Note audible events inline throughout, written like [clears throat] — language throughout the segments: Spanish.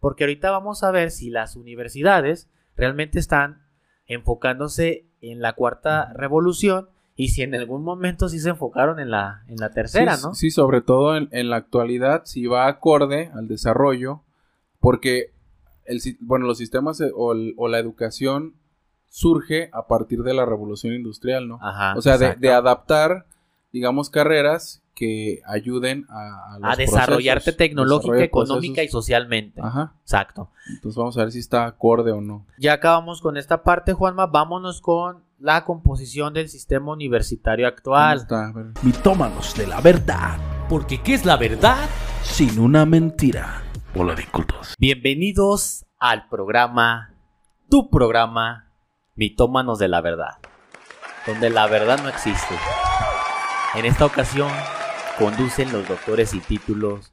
Porque ahorita vamos a ver si las universidades realmente están enfocándose en la cuarta revolución y si en algún momento sí se enfocaron en la, en la tercera, sí, ¿no? Sí, sobre todo en, en, la actualidad, si va acorde al desarrollo, porque el, bueno, los sistemas eh, o, el, o, la educación surge a partir de la revolución industrial, ¿no? Ajá, o sea, de, de, adaptar, digamos, carreras que ayuden a, a, a desarrollarte tecnológica, económica procesos. y socialmente. Ajá. Exacto. Entonces vamos a ver si está acorde o no. Ya acabamos con esta parte, Juanma. Vámonos con la composición del sistema universitario actual. Está? Mitómanos de la verdad. Porque ¿qué es la verdad? Sin una mentira. Hola de cultos. Bienvenidos al programa, tu programa, Mitómanos de la verdad. Donde la verdad no existe. En esta ocasión conducen los doctores y títulos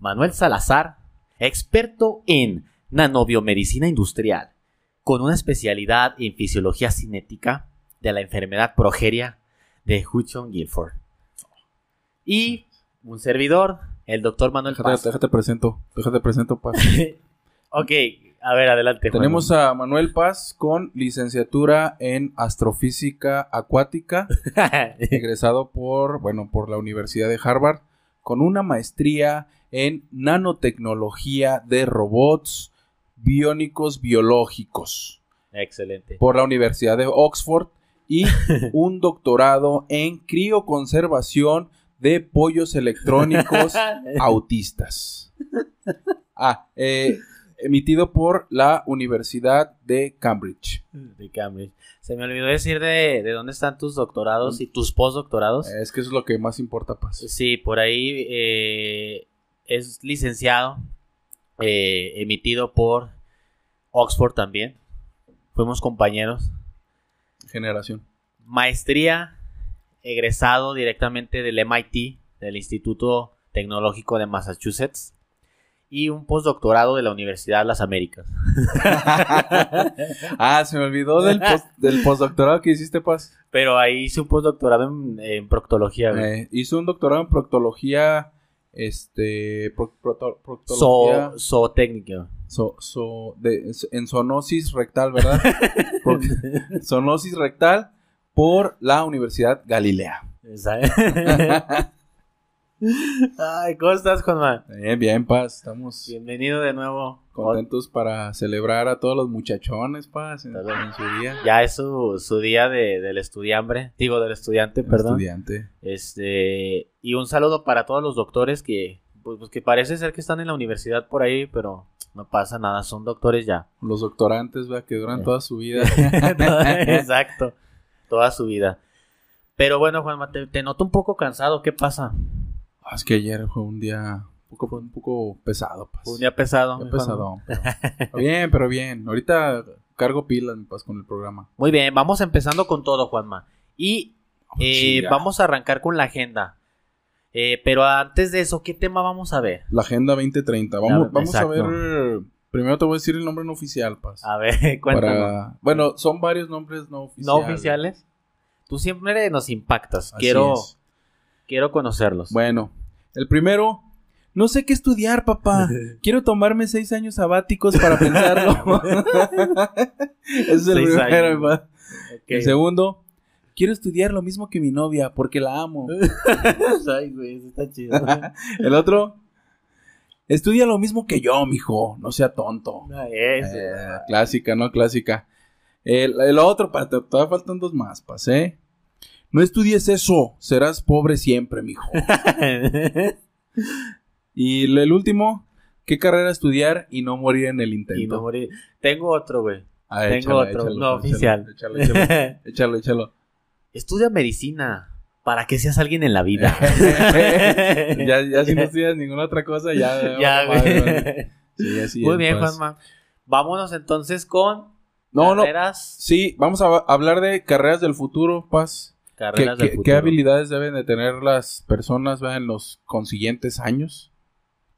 Manuel Salazar, experto en nanobiomedicina industrial, con una especialidad en fisiología cinética de la enfermedad progeria de Hudson Guilford. Y un servidor, el doctor Manuel déjate, Paz. Déjate presento, déjate presento, Paz. [laughs] ok, a ver, adelante. Juan. Tenemos a Manuel Paz con licenciatura en astrofísica acuática, [laughs] egresado por, bueno, por la Universidad de Harvard, con una maestría en nanotecnología de robots biónicos biológicos. Excelente. Por la Universidad de Oxford y [laughs] un doctorado en crioconservación de pollos electrónicos [laughs] autistas. Ah, eh, emitido por la Universidad de Cambridge. De Cambridge. Se me olvidó decir de, de dónde están tus doctorados y tus postdoctorados. Es que eso es lo que más importa, Paz. Sí, por ahí eh, es licenciado, eh, emitido por Oxford también. Fuimos compañeros. Generación. Maestría, egresado directamente del MIT, del Instituto Tecnológico de Massachusetts. Y un postdoctorado de la Universidad de las Américas. [laughs] ah, se me olvidó del, post, del postdoctorado que hiciste, Paz. Pero ahí hice un postdoctorado en, en proctología. Eh, hizo un doctorado en proctología. Este. Pro, pro, proctología. So, zootécnica. So, so, de, en zoonosis rectal, ¿verdad? [laughs] zoonosis rectal por la Universidad Galilea. [laughs] Ay, ¿cómo estás, Juanma? Bien, bien, Paz. Estamos. Bienvenido de nuevo. Contentos para celebrar a todos los muchachones, Paz, en, en su día. Ya es su, su día de, del estudiambre, digo, del estudiante, El perdón. Estudiante. Este, y un saludo para todos los doctores que, pues, que parece ser que están en la universidad por ahí, pero no pasa nada, son doctores ya. Los doctorantes, ¿verdad? Que duran Eh. toda su vida. [laughs] [laughs] Exacto, toda su vida. Pero bueno, Juanma, te, te noto un poco cansado, ¿qué pasa? Ah, es que ayer fue un día un poco, un poco pesado, Paz. Un día pesado. Día mi Juanma. pesado. [laughs] Pero, bien, pero bien. Ahorita cargo pilas, Paz, con el programa. Muy bien, vamos empezando con todo, Juanma. Y eh, vamos a arrancar con la agenda. Eh, pero antes de eso, ¿qué tema vamos a ver? La Agenda 2030. Vamos, vamos a ver. Primero te voy a decir el nombre no oficial, Paz. A ver, [laughs] cuéntame. Para... Bueno, son varios nombres no oficiales. ¿No oficiales? Tú siempre nos impactas. Así quiero, es. Quiero conocerlos. Bueno, el primero. No sé qué estudiar, papá. [laughs] Quiero tomarme seis años sabáticos para pensarlo. [laughs] Ese es el Seis primero, papá. El segundo. Quiero estudiar lo mismo que mi novia porque la amo. [laughs] Ay, güey, eso está chido. El otro. Estudia lo mismo que yo, mijo. No sea tonto. No, ese. Eh, clásica, ¿no? Clásica. El, el otro, pa, te- todavía faltan dos más, pasé. No estudies eso, serás pobre siempre, mijo. [laughs] Y el, último, ¿qué carrera estudiar y no morir en el intento? y no morir. Tengo otro, güey. Ah, tengo otro, no oficial. Échalo, [laughs] échalo, échalo. Estudia medicina para que seas alguien en la vida. [laughs] ya, ya si no estudias ninguna otra cosa, ya. Sí, así Muy es, bien, pues. Juanma. Vámonos entonces con No, no. carreras, Sí, vamos a hablar de carreras del futuro, Paz. ¿Qué, carreras del qué- futuro. qué habilidades deben de tener las personas ¿verdad? en los consiguientes años?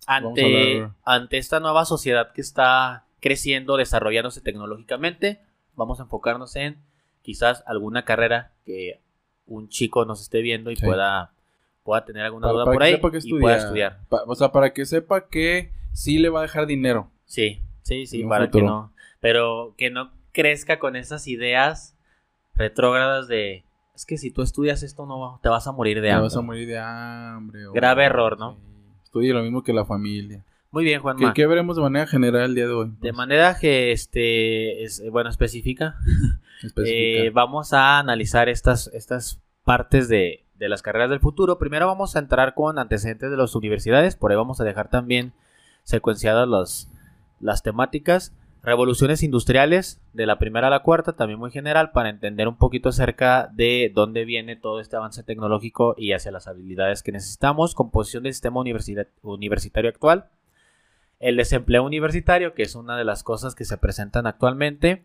Ante, hablar- ante esta nueva sociedad que está creciendo, desarrollándose tecnológicamente, vamos a enfocarnos en quizás alguna carrera que un chico nos esté viendo y Sí. pueda, pueda tener alguna Para- duda para por ahí y pueda estudiar. Pa- o sea, para que sepa que sí le va a dejar dinero. Sí, sí, sí, para que no. Pero que no crezca con esas ideas retrógradas de. Es que si tú estudias esto, no te vas a morir de Te hambre. vas a morir de hambre. o- Grave error, ¿no? Sí. Estudia lo mismo que la familia. Muy bien, ¿Qué, Juanma. qué veremos de manera general el día de hoy? De manera que, este, es, bueno, específica, [laughs] específica. eh, vamos a analizar estas, estas partes de, de las carreras del futuro. Primero vamos a entrar con antecedentes de las universidades, por ahí vamos a dejar también secuenciadas las, las temáticas. Revoluciones industriales, de la primera a la cuarta, también muy general, para entender un poquito acerca de dónde viene todo este avance tecnológico y hacia las habilidades que necesitamos. Composición del sistema universitario actual. El desempleo universitario, que es una de las cosas que se presentan actualmente.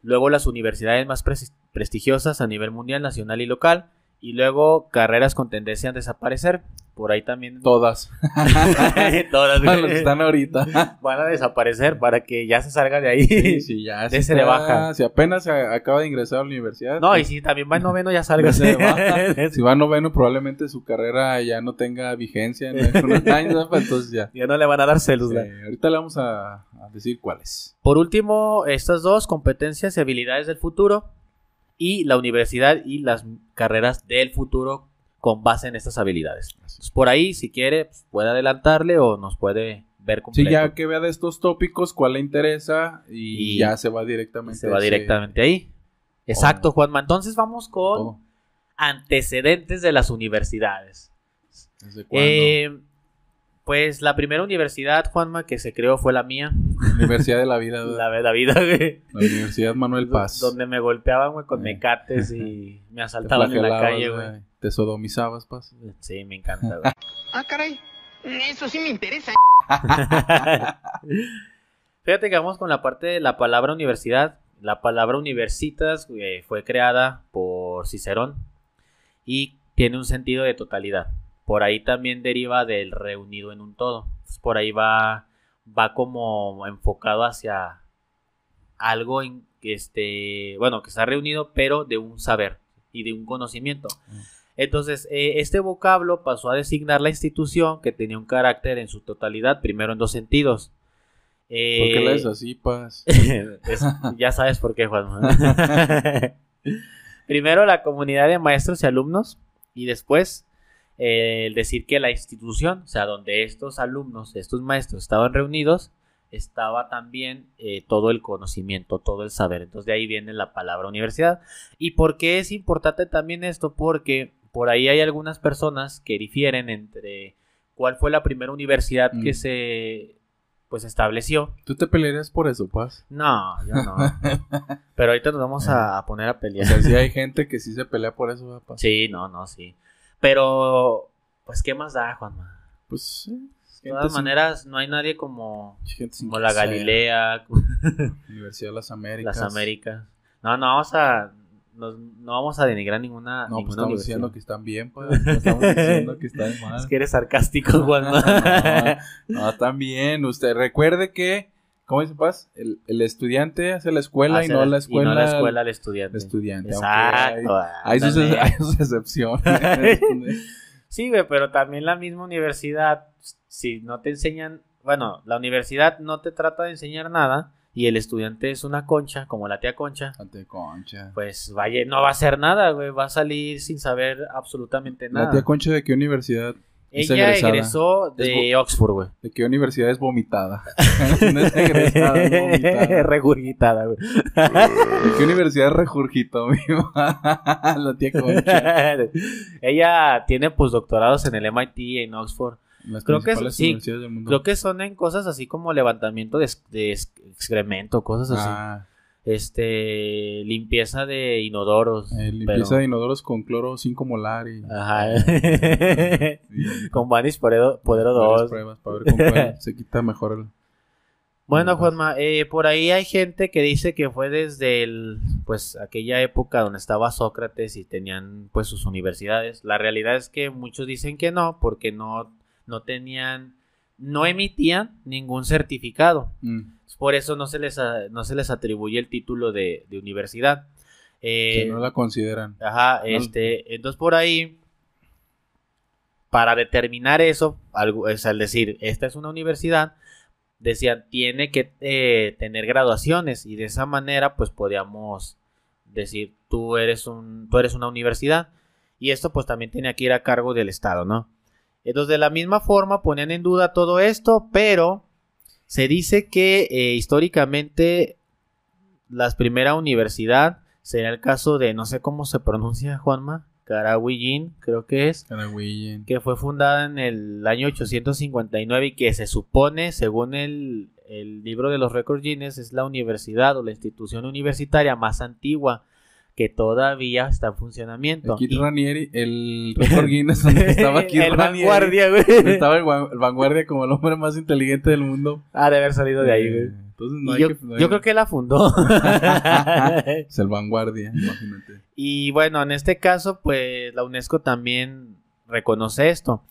Luego las universidades más pres- prestigiosas a nivel mundial, nacional y local. Y luego carreras con tendencia a desaparecer. Por ahí también. Todas. [laughs] [laughs] Todas que están ahorita. van a desaparecer para que ya se salga de ahí. Sí, sí, [laughs] ya. De está- baja. Si apenas acaba de ingresar a la universidad. No, y pues, si también va en noveno, ya salga. de baja. Si va noveno, probablemente su carrera ya no tenga vigencia en unos años. Entonces ya. ya no le van a dar celos. ahorita le vamos a, a decir cuáles. Por último, estas dos, competencias y habilidades del futuro. Y la universidad y las carreras del futuro con base en estas habilidades. Entonces, por ahí, si quiere, pues, puede adelantarle o nos puede ver completo. Sí, ya que vea de estos tópicos cuál le interesa y, Y- ya se va directamente. Se va ese- directamente ahí. Exacto, Juanma. Entonces vamos con antecedentes de las universidades. ¿Desde cuándo? Eh, pues la primera universidad, Juanma, que se creó fue la mía. Universidad de la [laughs] Vida. La, la vida, güey. La Universidad Manuel Paz. Donde me golpeaban, güey, con Eh. mecates y [laughs] me asaltaban en la calle, güey. güey. Te sodomizabas, Paz. Sí, me encanta, güey. [laughs] Ah, caray. Eso sí me interesa. Fíjate que vamos con la parte de la palabra universidad. La palabra universitas eh, fue creada por Cicerón y tiene un sentido de totalidad. Por ahí también deriva del reunido en un todo. Entonces, por ahí va, va como enfocado hacia algo en que este, bueno, que está reunido, pero de un saber y de un conocimiento. Entonces, eh, este vocablo pasó a designar la institución que tenía un carácter en su totalidad, primero en dos sentidos. ¿Por qué Eh, la es así, Paz? es- ya sabes por qué, Juan. [laughs] Primero la comunidad de maestros y alumnos y después eh, el decir que la institución, o sea, donde estos alumnos, estos maestros estaban reunidos, estaba también eh, todo el conocimiento, todo el saber. Entonces de ahí viene la palabra universidad. ¿Y por qué es importante también esto? Porque por ahí hay algunas personas que difieren entre cuál fue la primera universidad que Mm. se pues estableció ¿Tú te pelearías por eso, Paz? no, yo no. [laughs] Pero ahorita nos vamos a, a poner a O pelear. sea, sí hay gente que sí se pelea por eso, ¿verdad, Paz. Sí, no, no, sí. Pero, pues, ¿qué más da, Juanma? Pues sí. De todas maneras, no hay nadie como, como la. Galilea, [laughs] Universidad de las Américas. las Américas. No, no vamos a, nos- no vamos a denigrar ninguna, No, pues estamos universidad. diciendo que están bien, pues. No estamos diciendo que están [laughs] mal. Es que eres sarcástico, Juanma. [laughs] No, no, están bien. Usted recuerde que, ¿cómo dice Paz? El, el estudiante hace la escuela y no la escuela. Y no la escuela al estudiante. estudiante. aunque Exacto. Hay, hay sus, hay sus excepciones. Sí, güey, pero también la misma universidad, si no te enseñan, bueno, la universidad no te trata de enseñar nada y el estudiante es una concha, como la tía Concha, Ante concha. pues vaya, no va a hacer nada, güey, va a salir sin saber absolutamente nada. La tía Concha de qué universidad? Ella egresó de Oxford, güey. ¿De qué universidad es vomitada? [laughs] no es egresada, es vomitada. [laughs] Regurgitada, güey. ¿De qué universidad regurgitó, amigo? [laughs] la tía Concha. Ella tiene postdoctorados en el MIT y en Oxford. Las Creo que sí, universidades del mundo. Creo que son en cosas así como levantamiento de, de ex- excremento, cosas así. Ah, Este, limpieza de inodoros. eh, limpieza pero- de inodoros con cloro 5 molar y... Ajá. [laughs] y- Con Vanish Podero, Podero varias 2. pruebas para ver con cuál [laughs] se quita mejor el... Bueno. Juanma, eh, por ahí hay gente que dice que fue desde el, pues, aquella época donde estaba Sócrates y tenían, pues, sus universidades. La realidad es que muchos dicen que no, porque no, no tenían, no emitían ningún certificado. Mm, Por eso no se les, a- no se les atribuye el título de, de universidad. Eh, que no la consideran. Ajá, No. este, entonces por ahí, para determinar eso, algo, es al decir, esta es una universidad, decían, tiene que eh, tener graduaciones y de esa manera pues podíamos decir, tú eres, un, tú eres una universidad y esto pues también tenía que ir a cargo del Estado, ¿no? Entonces de la misma forma ponían en duda todo esto, pero se dice que eh, históricamente la primera universidad sería el caso de, no sé cómo se pronuncia, Juanma, Carawillín, creo que es, que fue fundada en el año 859 y que se supone, según el, el libro de los récords Guinness, es la universidad o la institución universitaria más antigua que todavía está en funcionamiento. El Kid Ranieri, el [laughs] récord Guinness donde estaba Kid el Ranieri. vanguardia, güey. Estaba el, gua- el vanguardia como el hombre más inteligente del mundo. Ha de haber salido de ahí, Eh, güey. Entonces Y no hay yo, que- no hay- yo creo que la fundó. [laughs] Es el vanguardia, imagínate. y bueno, en este caso, pues la UNESCO también reconoce esto.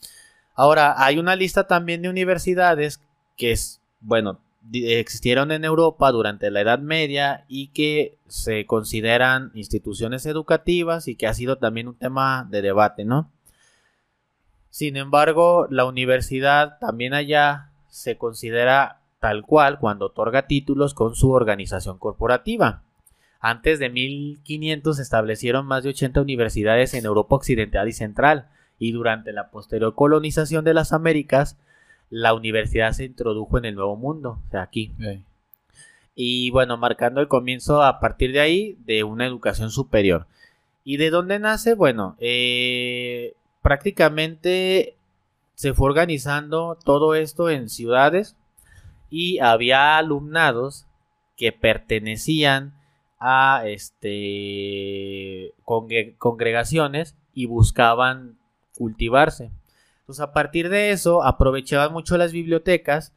Ahora, hay una lista también de universidades que es, bueno, existieron en Europa durante la Edad Media y que se consideran instituciones educativas y que ha sido también un tema de debate, ¿no? Sin embargo, la universidad también allá se considera tal cual cuando otorga títulos con su organización corporativa. Antes de 1500 se establecieron más de 80 universidades en Europa Occidental y Central, y durante la posterior colonización de las Américas, la universidad se introdujo en el Nuevo Mundo, o sea, aquí. Y bueno, marcando el comienzo a partir de ahí de una educación superior. ¿Y de dónde nace? Bueno, eh, prácticamente se fue organizando todo esto en ciudades y había alumnados que pertenecían a este congre- congregaciones y buscaban cultivarse. A partir de eso, aprovechaban mucho las bibliotecas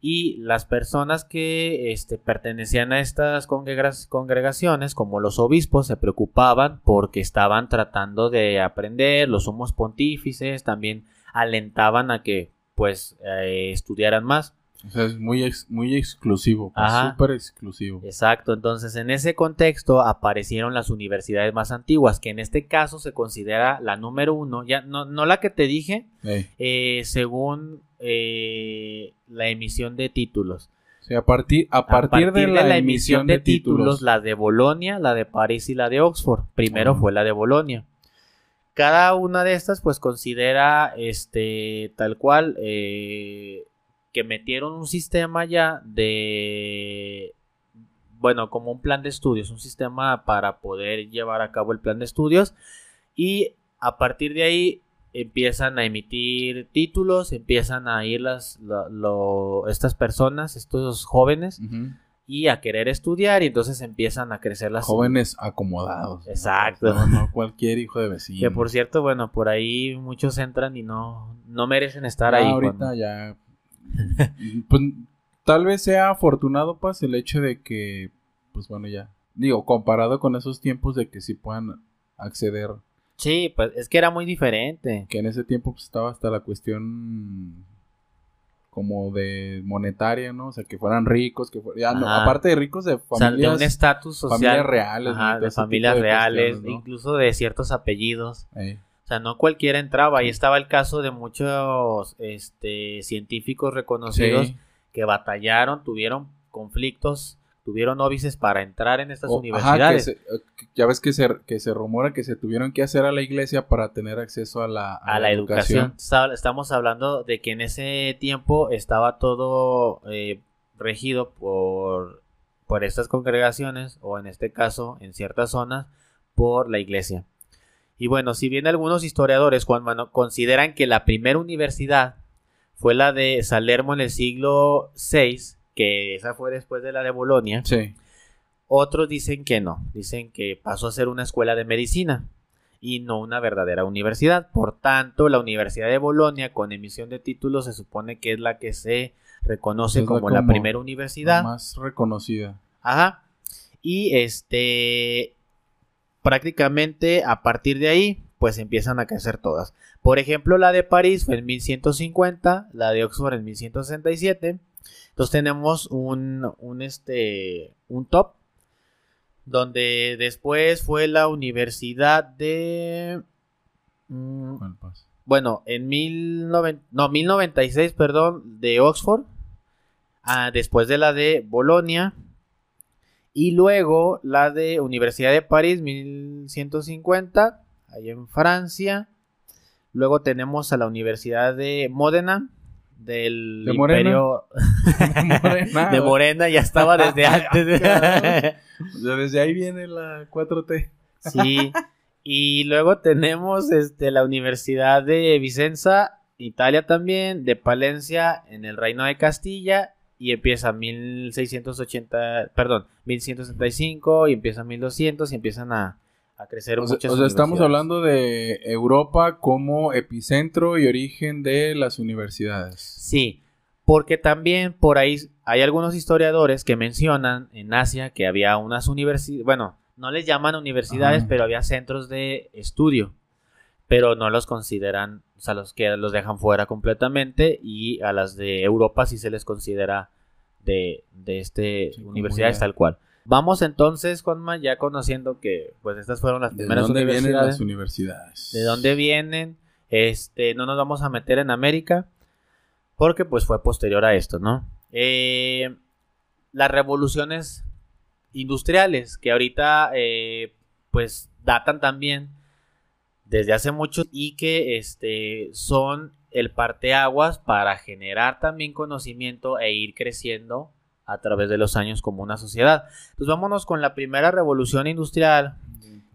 y las personas que este, pertenecían a estas congrega- congregaciones, como los obispos, se preocupaban porque estaban tratando de aprender, los sumos pontífices también alentaban a que pues eh, estudiaran más. O sea, es muy, ex- muy exclusivo. pues. Súper exclusivo. Exacto, entonces en ese contexto aparecieron las universidades más antiguas, que en este caso se considera la número uno, ya no, no la que te dije, eh, según eh, la emisión de títulos. O sea, a partir, a partir, de, la, emisión de títulos. la de Bolonia, la de París y la de Oxford. Primero fue la de Bolonia. Cada una de estas, pues, considera este tal cual eh, que metieron un sistema ya de bueno, como un plan de estudios, un sistema para poder llevar a cabo el plan de estudios y a partir de ahí empiezan a emitir títulos, empiezan a ir las lo- lo- estas personas, estos jóvenes Ujú. y a querer estudiar y entonces empiezan a crecer las Jóvenes acomodados. Exacto. No, no cualquier hijo de vecino. que por cierto, bueno, por ahí muchos entran y no no merecen estar ahí. ahorita cuando- ya. [laughs] pues, tal vez sea afortunado, pues, el hecho de que, pues bueno, ya. Digo, comparado con esos tiempos de que sí puedan acceder. Sí, pues es que era muy diferente. Que en ese tiempo pues, estaba hasta la cuestión como de monetaria, ¿no? O sea, que fueran ricos, que fueran, no, aparte de ricos de O sea, de familias, un estatus social. familias reales, ajá, ¿no? de familias de reales, incluso de ciertos apellidos. Eh, O sea, no cualquiera entraba. Ahí estaba el caso de muchos este, científicos reconocidos sí. que batallaron, tuvieron conflictos, tuvieron óbices para entrar en estas ajá, que universidades. se- eh, ya ves que se, que se rumora que se tuvieron que hacer a la iglesia para tener acceso a la, a la educación. Estamos hablando de que en ese tiempo estaba todo eh, regido por, por estas congregaciones, o en este caso, en ciertas zonas, por la iglesia. Y bueno, si bien algunos historiadores, Juan Mano, consideran que la primera universidad fue la de Salermo en el siglo VI, que esa fue después de la de Bolonia, Sí. otros dicen que no, dicen que pasó a ser una escuela de medicina y no una verdadera universidad. Por tanto, la Universidad de Bolonia, con emisión de títulos, se supone que es la que se reconoce la como, la como primera universidad. La más reconocida. Ajá. Y este, prácticamente a partir de ahí, pues empiezan a crecer todas. Por ejemplo, la de París fue en 1150, la de Oxford en 1167. Entonces tenemos un, un, este, un top, donde después fue la Universidad de... mm, bueno, en 19, no, 1096, perdón, de Oxford. ah, después de la de Bolonia, y luego la de Universidad de París, 1150, ahí en Francia. Luego tenemos a la Universidad de Módena, del. Imperio [laughs] Morena, [laughs] de Morena, ya estaba desde [laughs] antes. O sea, desde ahí viene la 4T. sí. Y luego tenemos este, la Universidad de Vicenza, Italia también, de Palencia, en el Reino de Castilla, y empieza 1680, perdón, 1165, y empieza 1200, y empiezan a, a crecer O muchas o sea, estamos hablando de Europa como epicentro y origen de las universidades. Sí, porque también por ahí hay algunos historiadores que mencionan en Asia que había unas universidades, bueno, no les llaman universidades, Ajá. pero había centros de estudio, pero no los consideran, o sea, los que los dejan fuera completamente y a las de Europa sí se les considera de, de este Sí, universidades tal cual. Vamos entonces, Juanma, ya conociendo que pues estas fueron las ¿De primeras dónde vienen universidades las universidades? de dónde vienen. Este, no nos vamos a meter en América porque pues fue posterior a esto, ¿no? Eh, las revoluciones industriales que ahorita eh, pues datan también desde hace mucho y que este, son el parteaguas para generar también conocimiento e ir creciendo a través de los años como una sociedad. Entonces vámonos con la primera revolución industrial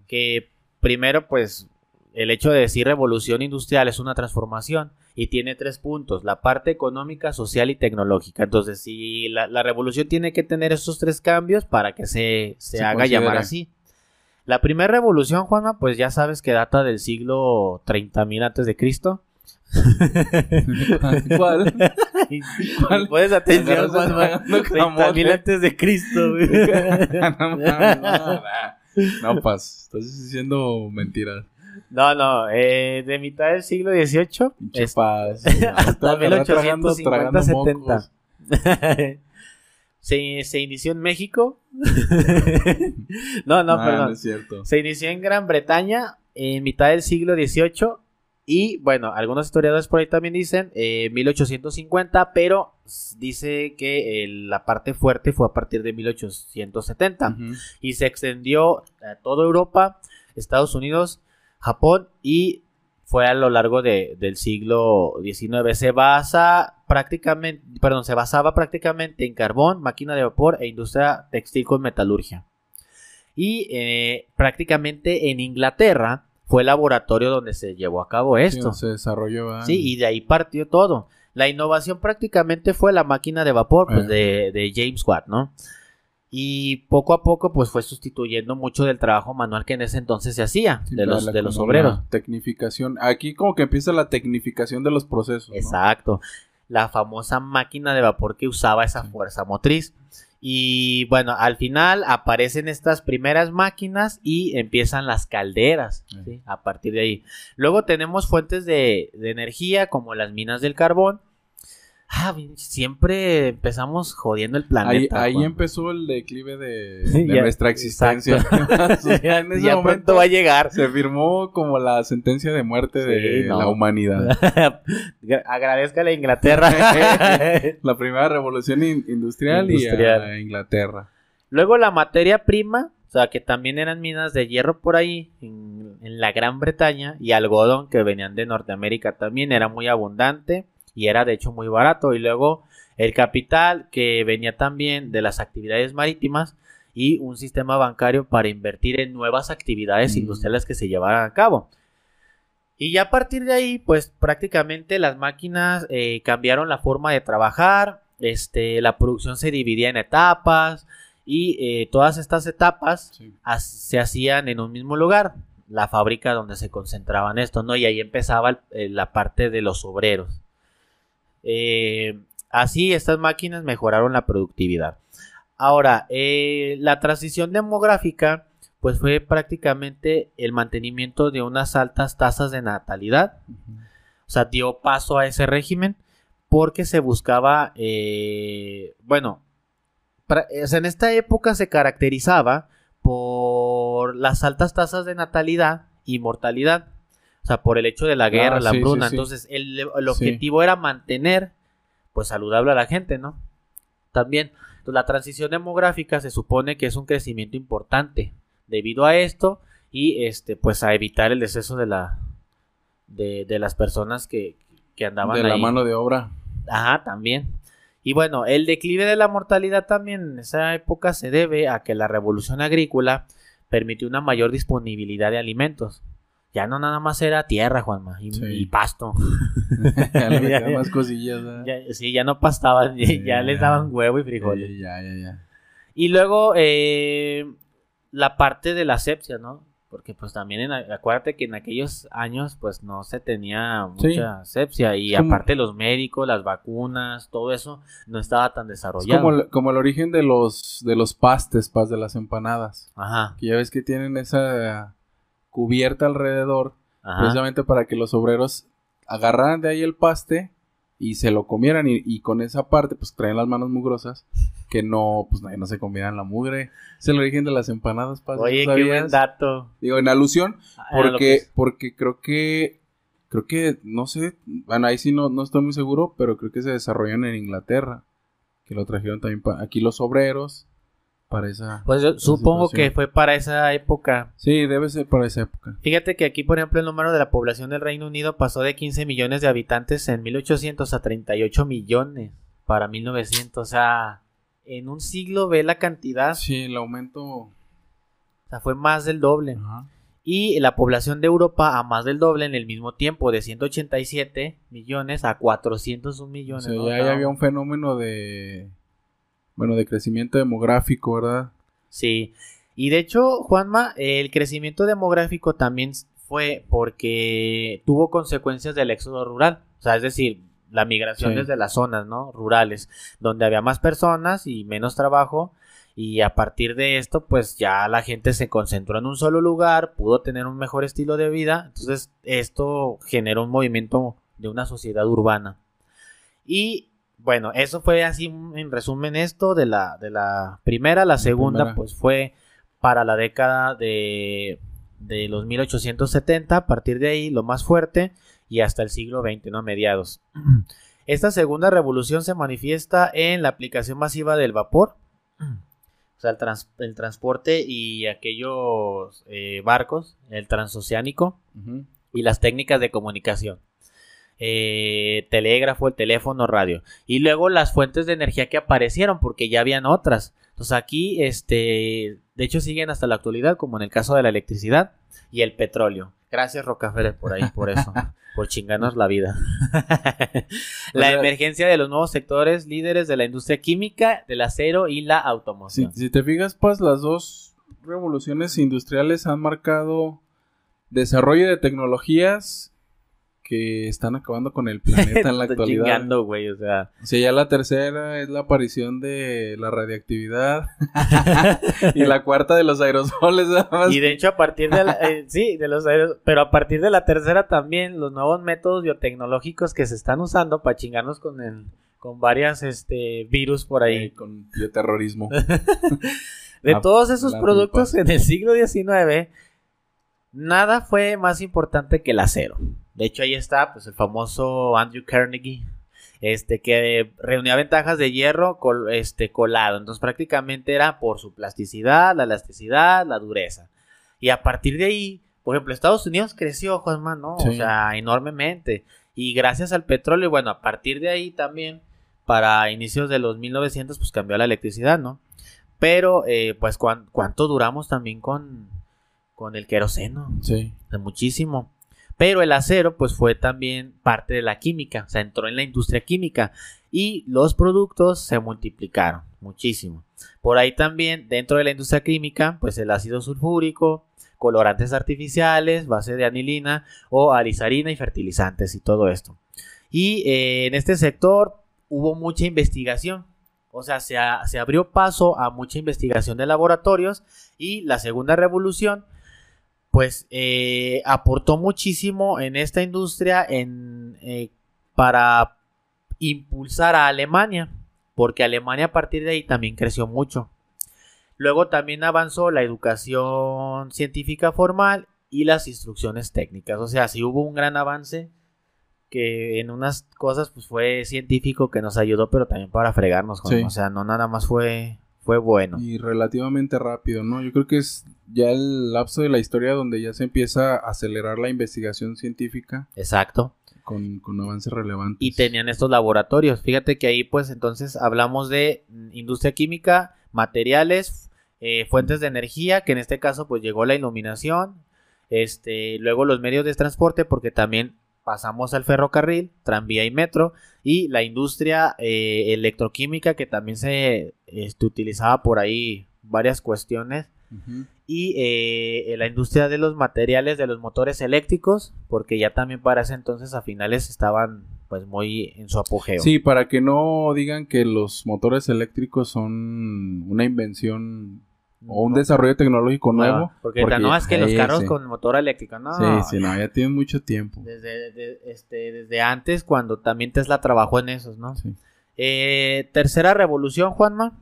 que primero pues el hecho de decir revolución industrial es una transformación y tiene tres puntos, la parte económica, social y tecnológica. Entonces, si la, la revolución tiene que tener esos tres cambios para que se, se Se haga llamar así. La primera revolución, Juanma, pues ya sabes que data del siglo 30.000 antes de Cristo. [laughs] ¿Cuál? [laughs] ¿Cuál? Puedes atención, Juanma. 30.000 antes de Cristo. [laughs] No, no, no, no, Paz, estás diciendo mentiras. No, no, eh, de mitad del siglo XVIII es, paz, hasta 1850-70 se, se inició en México. [laughs] no, no, Ah, perdón. es cierto. Se inició en Gran Bretaña en mitad del siglo XVIII. Y bueno, algunos historiadores por ahí también dicen eh, 1850, pero dice que eh, la parte fuerte fue a partir de 1870 Ujú. y se extendió a toda Europa, Estados Unidos, Japón y fue a lo largo de- del siglo XIX. Se basa prácticamente, perdón, se basaba prácticamente en carbón, máquina de vapor e industria textil con metalurgia. Y eh, prácticamente en Inglaterra fue el laboratorio donde se llevó a cabo Sí, esto. se desarrolló. ah. Sí, y de ahí partió todo. La innovación prácticamente fue la máquina de vapor pues, Eh. de, de James Watt, ¿no? Y poco a poco pues fue sustituyendo mucho del trabajo manual que en ese entonces se hacía, Sí, de los, de los obreros. Tecnificación. Aquí como que empieza la tecnificación de los procesos. ¿no? La famosa máquina de vapor que usaba esa fuerza motriz. Y bueno, al final aparecen estas primeras máquinas y empiezan las calderas. A partir de ahí. Luego tenemos fuentes de, de energía como las minas del carbón. Ah, siempre empezamos jodiendo el planeta. ahí empezó el declive de, [laughs] de Ya, nuestra existencia. [laughs] [laughs] ya, en ese ya momento pronto va a llegar. se firmó como la sentencia de muerte de no. la humanidad. Agradezcale a Inglaterra. La primera revolución in- industrial, Industrial. y a Inglaterra. Luego la materia prima, o sea, que también eran minas de hierro por ahí, en, en la Gran Bretaña, y algodón que venían de Norteamérica también, era muy abundante y era de hecho muy barato. Y luego el capital que venía también de las actividades marítimas y un sistema bancario para invertir en nuevas actividades Mm. industriales que se llevaran a cabo. Y ya a partir de ahí, pues prácticamente las máquinas eh, cambiaron la forma de trabajar, este, la producción se dividía en etapas y eh, todas estas etapas Sí. se hacían en un mismo lugar, la fábrica donde se concentraban esto, ¿no? Y ahí empezaba el- eh, la parte de los obreros. Eh, así estas máquinas mejoraron la productividad. Ahora, eh, la transición demográfica, pues fue prácticamente el mantenimiento de unas altas tasas de natalidad. O sea, dio paso a ese régimen porque se buscaba, eh, bueno, pra- o sea, en esta época se caracterizaba por las altas tasas de natalidad y mortalidad. O sea, por el hecho de la guerra, Ah, la sí, hambruna. sí, sí. Entonces, el, objetivo era mantener, pues, saludable a la gente, ¿no? también. Entonces, la transición demográfica se supone que es un crecimiento importante debido a esto y este pues a evitar el deceso de la de, de las personas que, que andaban de la ahí. mano de obra. Ajá, también. Y bueno, el declive de la mortalidad también en esa época se debe a que la revolución agrícola permitió una mayor disponibilidad de alimentos. Ya no nada más era tierra, Juanma, y, Sí. y pasto. [laughs] [laughs] ya más cosillas. sí, ya no pastaban, [laughs] ya, Sí, ya les daban huevo y frijoles. Sí, ya, ya, ya. Y luego eh, la parte de la asepsia, ¿no? Porque pues también, en, acuérdate que en aquellos años pues no se tenía mucha asepsia y como- aparte los médicos, las vacunas, todo eso no estaba tan Es desarrollado. como, el- como el origen de los, de los pastes, pas de las empanadas. Ajá, Que ya ves que tienen esa cubierta alrededor, ajá. precisamente para que los obreros agarraran de ahí el paste y se lo comieran. Y, y con esa parte, pues traen las manos mugrosas, que no, pues no, no se comieran la mugre. Es el origen de las empanadas, pas. Oye, ¿no qué buen dato. Digo, en alusión, que porque, porque creo que, creo que, no sé, bueno, ahí sí no, no estoy muy seguro, pero creo que se desarrollan en Inglaterra, que lo trajeron también aquí los obreros, para esa... Pues yo supongo situación. que fue para esa época. Sí, debe ser para esa época. Fíjate que aquí, por ejemplo, el número de la población del Reino Unido pasó de 15 millones de habitantes en 1800 a 38 millones para 1900. O sea, en un siglo ve la cantidad. Sí, el aumento... O sea, fue más del doble. Ajá. Y la población de Europa a más del doble en el mismo tiempo, de 187 millones a 401 O millones. sea, ¿no? ya, O sea, ya había un fenómeno de... Bueno, de crecimiento demográfico, ¿verdad? Sí. Y de hecho, Juanma, el crecimiento demográfico también fue porque tuvo consecuencias del éxodo rural. O sea, es decir, la migración Sí. desde las zonas, ¿no? Rurales, donde había más personas y menos trabajo. Y a partir de esto, pues ya la gente se concentró en un solo lugar, pudo tener un mejor estilo de vida. Entonces, esto generó un movimiento de una sociedad urbana. Y bueno, eso fue así en resumen esto de la, de la primera. La segunda, primera. pues fue para la década de, de los 1870. A partir de ahí, lo más fuerte y hasta el siglo XX, ¿no? A mediados. [clears throat] Esta segunda revolución se manifiesta en la aplicación masiva del vapor. O sea, el, trans- el transporte y aquellos eh, barcos, el transoceánico y las técnicas de comunicación. Eh, telégrafo, el teléfono, radio. Y luego las fuentes de energía que aparecieron, porque ya habían otras. Entonces aquí, este, de hecho siguen hasta la actualidad, como en el caso de la electricidad y el petróleo. Gracias Rockefeller por ahí, por eso, [laughs] por chingarnos la vida. [laughs] la emergencia de los nuevos sectores líderes de la industria química, del acero y la Si, automoción. si te fijas, pues las dos revoluciones industriales han marcado desarrollo de tecnologías que están acabando con el [laughs] planeta en la actualidad. chingando, güey, o sea. O sea, ya la tercera es la aparición de la radiactividad [laughs] y la cuarta de los aerosoles. más. Y de hecho, a partir de la, eh, sí, de los aeros- pero a partir de la tercera también, los nuevos métodos biotecnológicos que se están usando para chingarnos con el, con varias este virus por ahí. Eh, con bioterrorismo. [laughs] De la- todos esos productos en el siglo XIX, nada fue más importante que el acero. De hecho, ahí está pues, el famoso Andrew Carnegie, este, que reunía ventajas de hierro col- este, colado. Entonces, prácticamente era por su plasticidad, la elasticidad, la dureza. Y a partir de ahí, por ejemplo, Estados Unidos creció, Juanma, ¿no? O sea, enormemente. Y gracias al petróleo, bueno, a partir de ahí también, para inicios de los 1900, pues cambió la electricidad, ¿no? Pero, eh, pues, ¿cuán- ¿cuánto duramos también con, con el queroseno? Sí. Muchísimo. Pero el acero, pues, fue también parte de la química. O sea, entró en la industria química. Y los productos se multiplicaron muchísimo. Por ahí también, dentro de la industria química, pues el ácido sulfúrico, colorantes artificiales, base de anilina o alizarina y fertilizantes y todo esto. Y eh, en este sector hubo mucha investigación. O sea, se, abrió paso a mucha investigación de laboratorios y la segunda revolución, pues eh, aportó muchísimo en esta industria en, eh, para impulsar a Alemania, porque Alemania a partir de ahí también creció mucho. Luego también avanzó la educación científica formal y las instrucciones técnicas. O sea, sí hubo un gran avance que en unas cosas pues fue científico que nos ayudó, pero también para fregarnos, Juan. Sí. o sea, no nada más fue fue bueno. Y relativamente rápido, ¿no? Yo creo que es ya el lapso de la historia donde ya se empieza a acelerar la investigación científica Exacto. con, con avances relevantes. Y tenían estos laboratorios. Fíjate que ahí pues entonces hablamos de industria química, materiales, eh, fuentes de energía, que en este caso pues llegó la iluminación, este, luego los medios de transporte, porque también pasamos al ferrocarril, tranvía y metro, y la industria eh, electroquímica que también se este, utilizaba por ahí varias cuestiones. Y eh, la industria de los materiales de los motores eléctricos porque ya también para ese entonces a finales estaban pues muy en su apogeo. Sí, para que no digan que los motores eléctricos son una invención o un No, desarrollo tecnológico nuevo. porque, no es que los carros sí. con motor eléctrico no Sí, sí, no, ya tienen mucho tiempo. desde, de- este, desde antes cuando también Tesla trabajó en esos no Sí. Eh, tercera revolución Juanma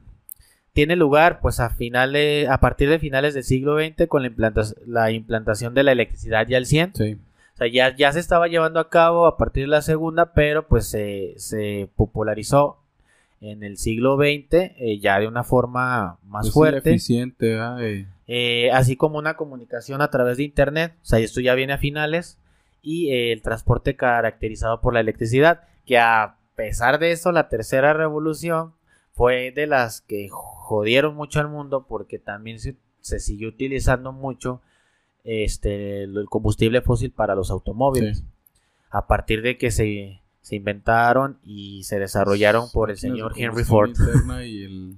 tiene lugar pues a finales a partir de finales del siglo XX con la, implanta- la implantación de la electricidad ya al 100 Sí. O sea, ya, ya se estaba llevando a cabo a partir de la segunda, pero pues se, se popularizó en el siglo XX eh, ya de una forma más Pues fuerte, eficiente, ¿verdad? Eh, eh, así como una comunicación a través de Internet. O sea, esto ya viene a finales y eh, el transporte caracterizado por la electricidad, que a pesar de eso, la tercera revolución fue de las que jodieron mucho al mundo porque también se, se siguió utilizando mucho este, el combustible fósil para los automóviles. Sí. A partir de que se, se inventaron y se desarrollaron por el señor Henry Ford. y el...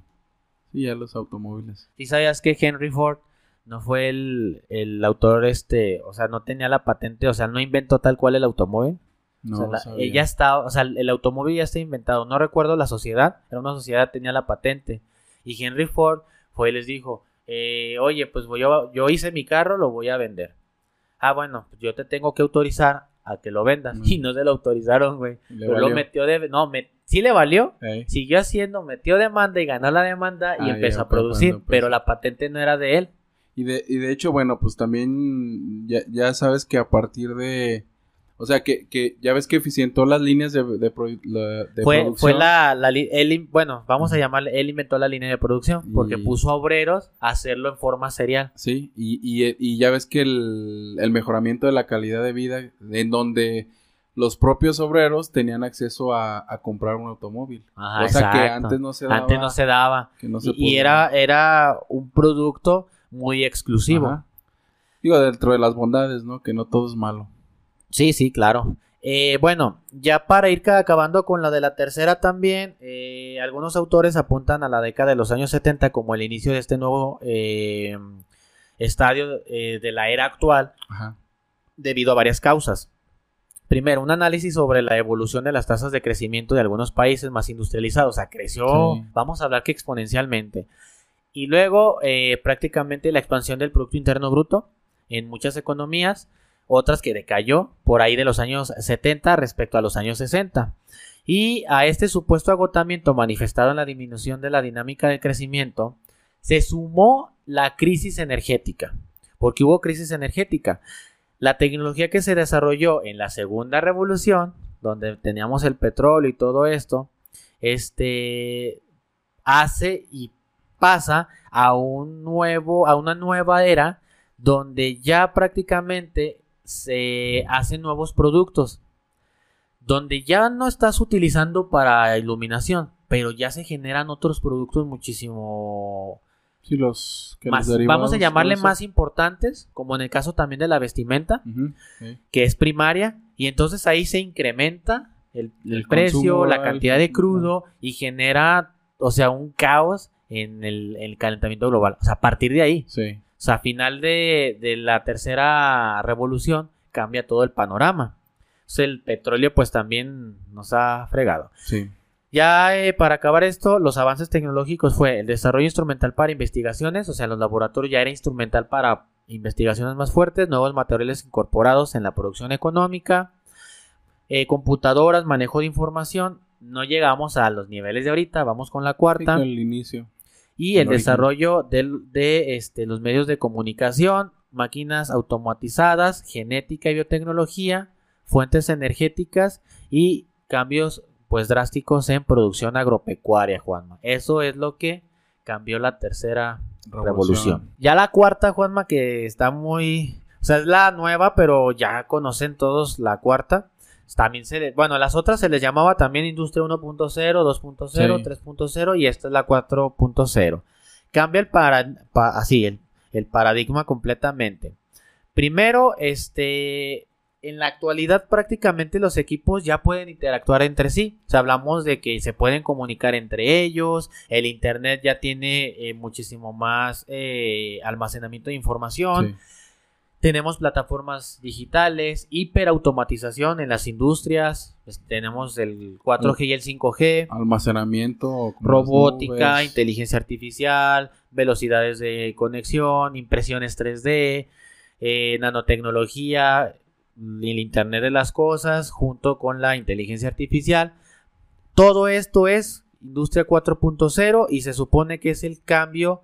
Ya los automóviles. ¿Sí sabías que Henry Ford no fue el, el autor, este, o sea, no tenía la patente, o sea, no inventó tal cual el automóvil? No, o sea, la- está, o sea, el automóvil ya está inventado. No recuerdo la sociedad, era una sociedad, tenía la patente. Y Henry Ford fue y les dijo, eh, oye, pues voy a- yo hice mi carro, lo voy a vender. Ah, bueno, pues yo te tengo que autorizar a que lo vendas. Mm. [laughs] Y no se lo autorizaron, güey. Lo metió de... No, me, sí le valió, Ey. siguió haciendo, metió demanda y ganó la demanda y Ah, empezó ya a fue producir, pues, pero la patente no era de él. Y de, y de hecho, bueno, pues también ya, ya sabes que a partir de... O sea, que, que ya ves que eficientó las líneas de, de, pro- la- de fue, producción. fue la, la él, bueno, vamos a llamarle, él inventó la línea de producción porque Y- puso a obreros a hacerlo en forma serial. Sí, y, y, y ya ves que el, el mejoramiento de la calidad de vida, en donde los propios obreros tenían acceso a, a comprar un automóvil. Ajá, cosa que exacto. antes no se daba. Antes no se daba. que no se Y, era, era un producto muy exclusivo. Ajá. Digo, dentro de las bondades, ¿no? Que no todo es malo. Sí, sí, claro. Eh, bueno, ya para ir ca- acabando con la de la tercera también, eh, algunos autores apuntan a la década de los años 70 como el inicio de este nuevo eh, estadio de la era actual Ajá. debido a varias causas. Primero, un análisis sobre la evolución de las tasas de crecimiento de algunos países más industrializados. O sea, creció, Sí. vamos a hablar que exponencialmente. Y luego, prácticamente la expansión del Producto Interno Bruto en muchas economías, otras que decayó por ahí de los años 70 respecto a los años 60. Y a este supuesto agotamiento manifestado en la disminución de la dinámica de crecimiento, se sumó la crisis energética, porque hubo crisis energética. La tecnología que se desarrolló en la segunda revolución, donde teníamos el petróleo y todo esto, este hace y pasa a un nuevo, a una nueva era donde ya prácticamente se hacen nuevos productos, donde ya no estás utilizando para iluminación, pero ya se generan otros productos muchísimo Sí, los que más, los vamos a llamarle más importantes, como en el caso también de la vestimenta, que es primaria, y entonces ahí se incrementa el, el El precio, consumo, la cantidad de crudo y genera, o sea, un caos en el, el calentamiento global. O sea, a partir de ahí, Sí. O sea, a final de, de la tercera revolución cambia todo el panorama. El petróleo pues también nos ha fregado. Sí. Ya eh, para acabar esto, los avances tecnológicos fue el desarrollo instrumental para investigaciones, o sea, los laboratorios ya era instrumental para investigaciones más fuertes, nuevos materiales incorporados en la producción económica, eh, computadoras, manejo de información. No llegamos a los niveles de ahorita, vamos con la Sí, cuarta. con el inicio. Y el desarrollo del- de, este, los medios de comunicación, máquinas automatizadas, genética y biotecnología, fuentes energéticas y cambios pues drásticos en producción agropecuaria, Juanma. Eso es lo que cambió la tercera revolución. Ya la cuarta, Juanma, que está muy... O sea, es la nueva, pero ya conocen todos la cuarta. También se le- bueno, las otras se les llamaba también industria 1.0, 2.0, Sí. 3.0 y esta es la 4.0. Cambia el para, pa- así el, el paradigma completamente. Primero, este en la actualidad prácticamente los equipos ya pueden interactuar entre sí. O sea, hablamos de que se pueden comunicar entre ellos, el internet ya tiene eh, muchísimo más eh, almacenamiento de información. Sí. Tenemos plataformas digitales, hiperautomatización en las industrias, pues, tenemos el 4G y el 5G, Almacenamiento. robótica, inteligencia artificial, velocidades de conexión, impresiones 3D, eh, nanotecnología, el Internet de las Cosas, junto con la inteligencia artificial. Todo esto es Industria 4.0 y se supone que es el cambio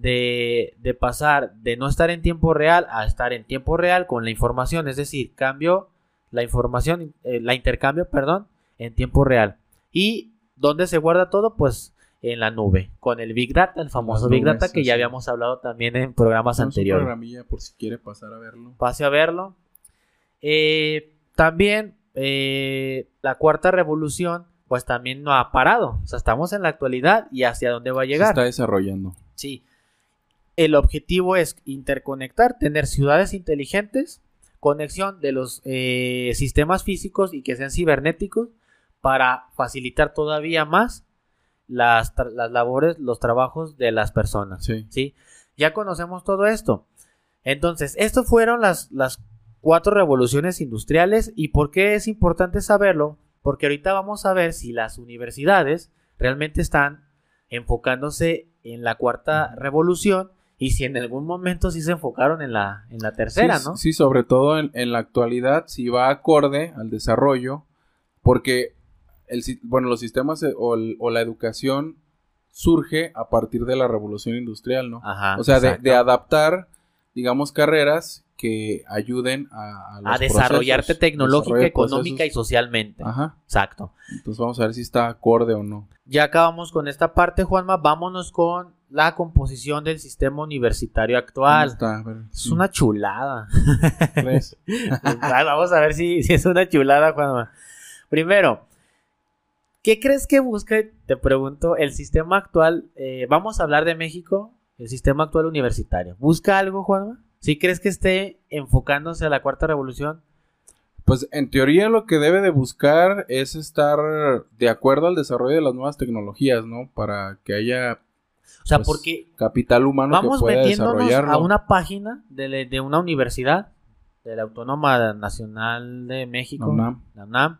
de, de pasar de no estar en tiempo real a estar en tiempo real con la información, es decir, cambio la información, eh, la intercambio, perdón, en tiempo real. ¿Y dónde se guarda todo? Pues en la nube, con el Big Data, el famoso Big Data que ya habíamos hablado también en programas Tenemos un anteriores. programilla por si quiere pasar a verlo. Pase a verlo. Eh, también eh, la cuarta revolución, pues también no ha parado. O sea, estamos en la actualidad y hacia dónde va a Se llegar. está desarrollando. Sí. El objetivo es interconectar, tener ciudades inteligentes, conexión de los eh, sistemas físicos y que sean cibernéticos para facilitar todavía más las, las labores, los trabajos de las personas. Sí. ¿sí? Ya conocemos todo esto. Entonces, estas fueron las, las cuatro revoluciones industriales. ¿Y por qué es importante saberlo? Porque ahorita vamos a ver si las universidades realmente están enfocándose en la cuarta revolución y si en algún momento sí se enfocaron en la, en la tercera, sí, ¿no? Sí, sobre todo en, en la actualidad, si va acorde al desarrollo, porque el, bueno, los sistemas eh, o, el- o la educación surge a partir de la revolución industrial, ¿no? Ajá, o sea, de, de adaptar, digamos, carreras que ayuden a, a los a desarrollarte procesos, tecnológica, económica y socialmente. Ajá. Exacto. Entonces vamos a ver si está acorde o no. Ya acabamos con esta parte, Juanma. Vámonos con la composición del sistema universitario ¿Cómo actual. está? Es sí. una chulada. [laughs] [laughs] Vamos a ver si, si es una chulada, Juanma. Primero, ¿qué crees que busca? Te pregunto, el sistema actual. eh, vamos a hablar de México, el sistema actual universitario. ¿Busca algo, Juanma? ¿Sí crees que esté enfocándose a la cuarta revolución? Pues en teoría lo que debe de buscar es estar de acuerdo al desarrollo de las nuevas tecnologías, ¿no? Para que haya O sea, Pues, porque capital humano vamos que pueda metiéndonos a una página de, de una universidad, de la Autónoma Nacional de México, UNAM. la UNAM.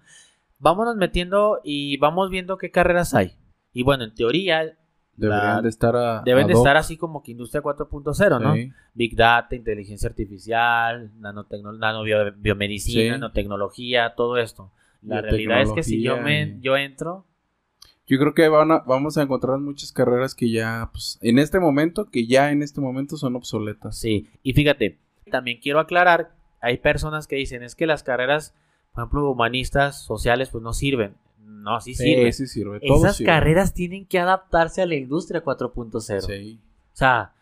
Vámonos metiendo y vamos viendo qué carreras hay. Y bueno, en teoría Deberían la- de estar a, deben de estar así como que industria 4.0, ¿no? Sí. Big Data, inteligencia artificial, nanotecno- nanobio- biomedicina, Sí. nanotecnología, todo esto. La realidad es que si yo, me, yo entro, Yo creo que van a- vamos a encontrar muchas carreras que ya, pues, en este momento, que ya en este momento son obsoletas. Sí, y fíjate, también quiero aclarar, hay personas que dicen, es que las carreras, por ejemplo, humanistas, sociales, pues no sirven. No, sí sirven. Sí, sí sirve. todo Esas sirve. carreras tienen que adaptarse a la industria 4.0. Sí. O sea,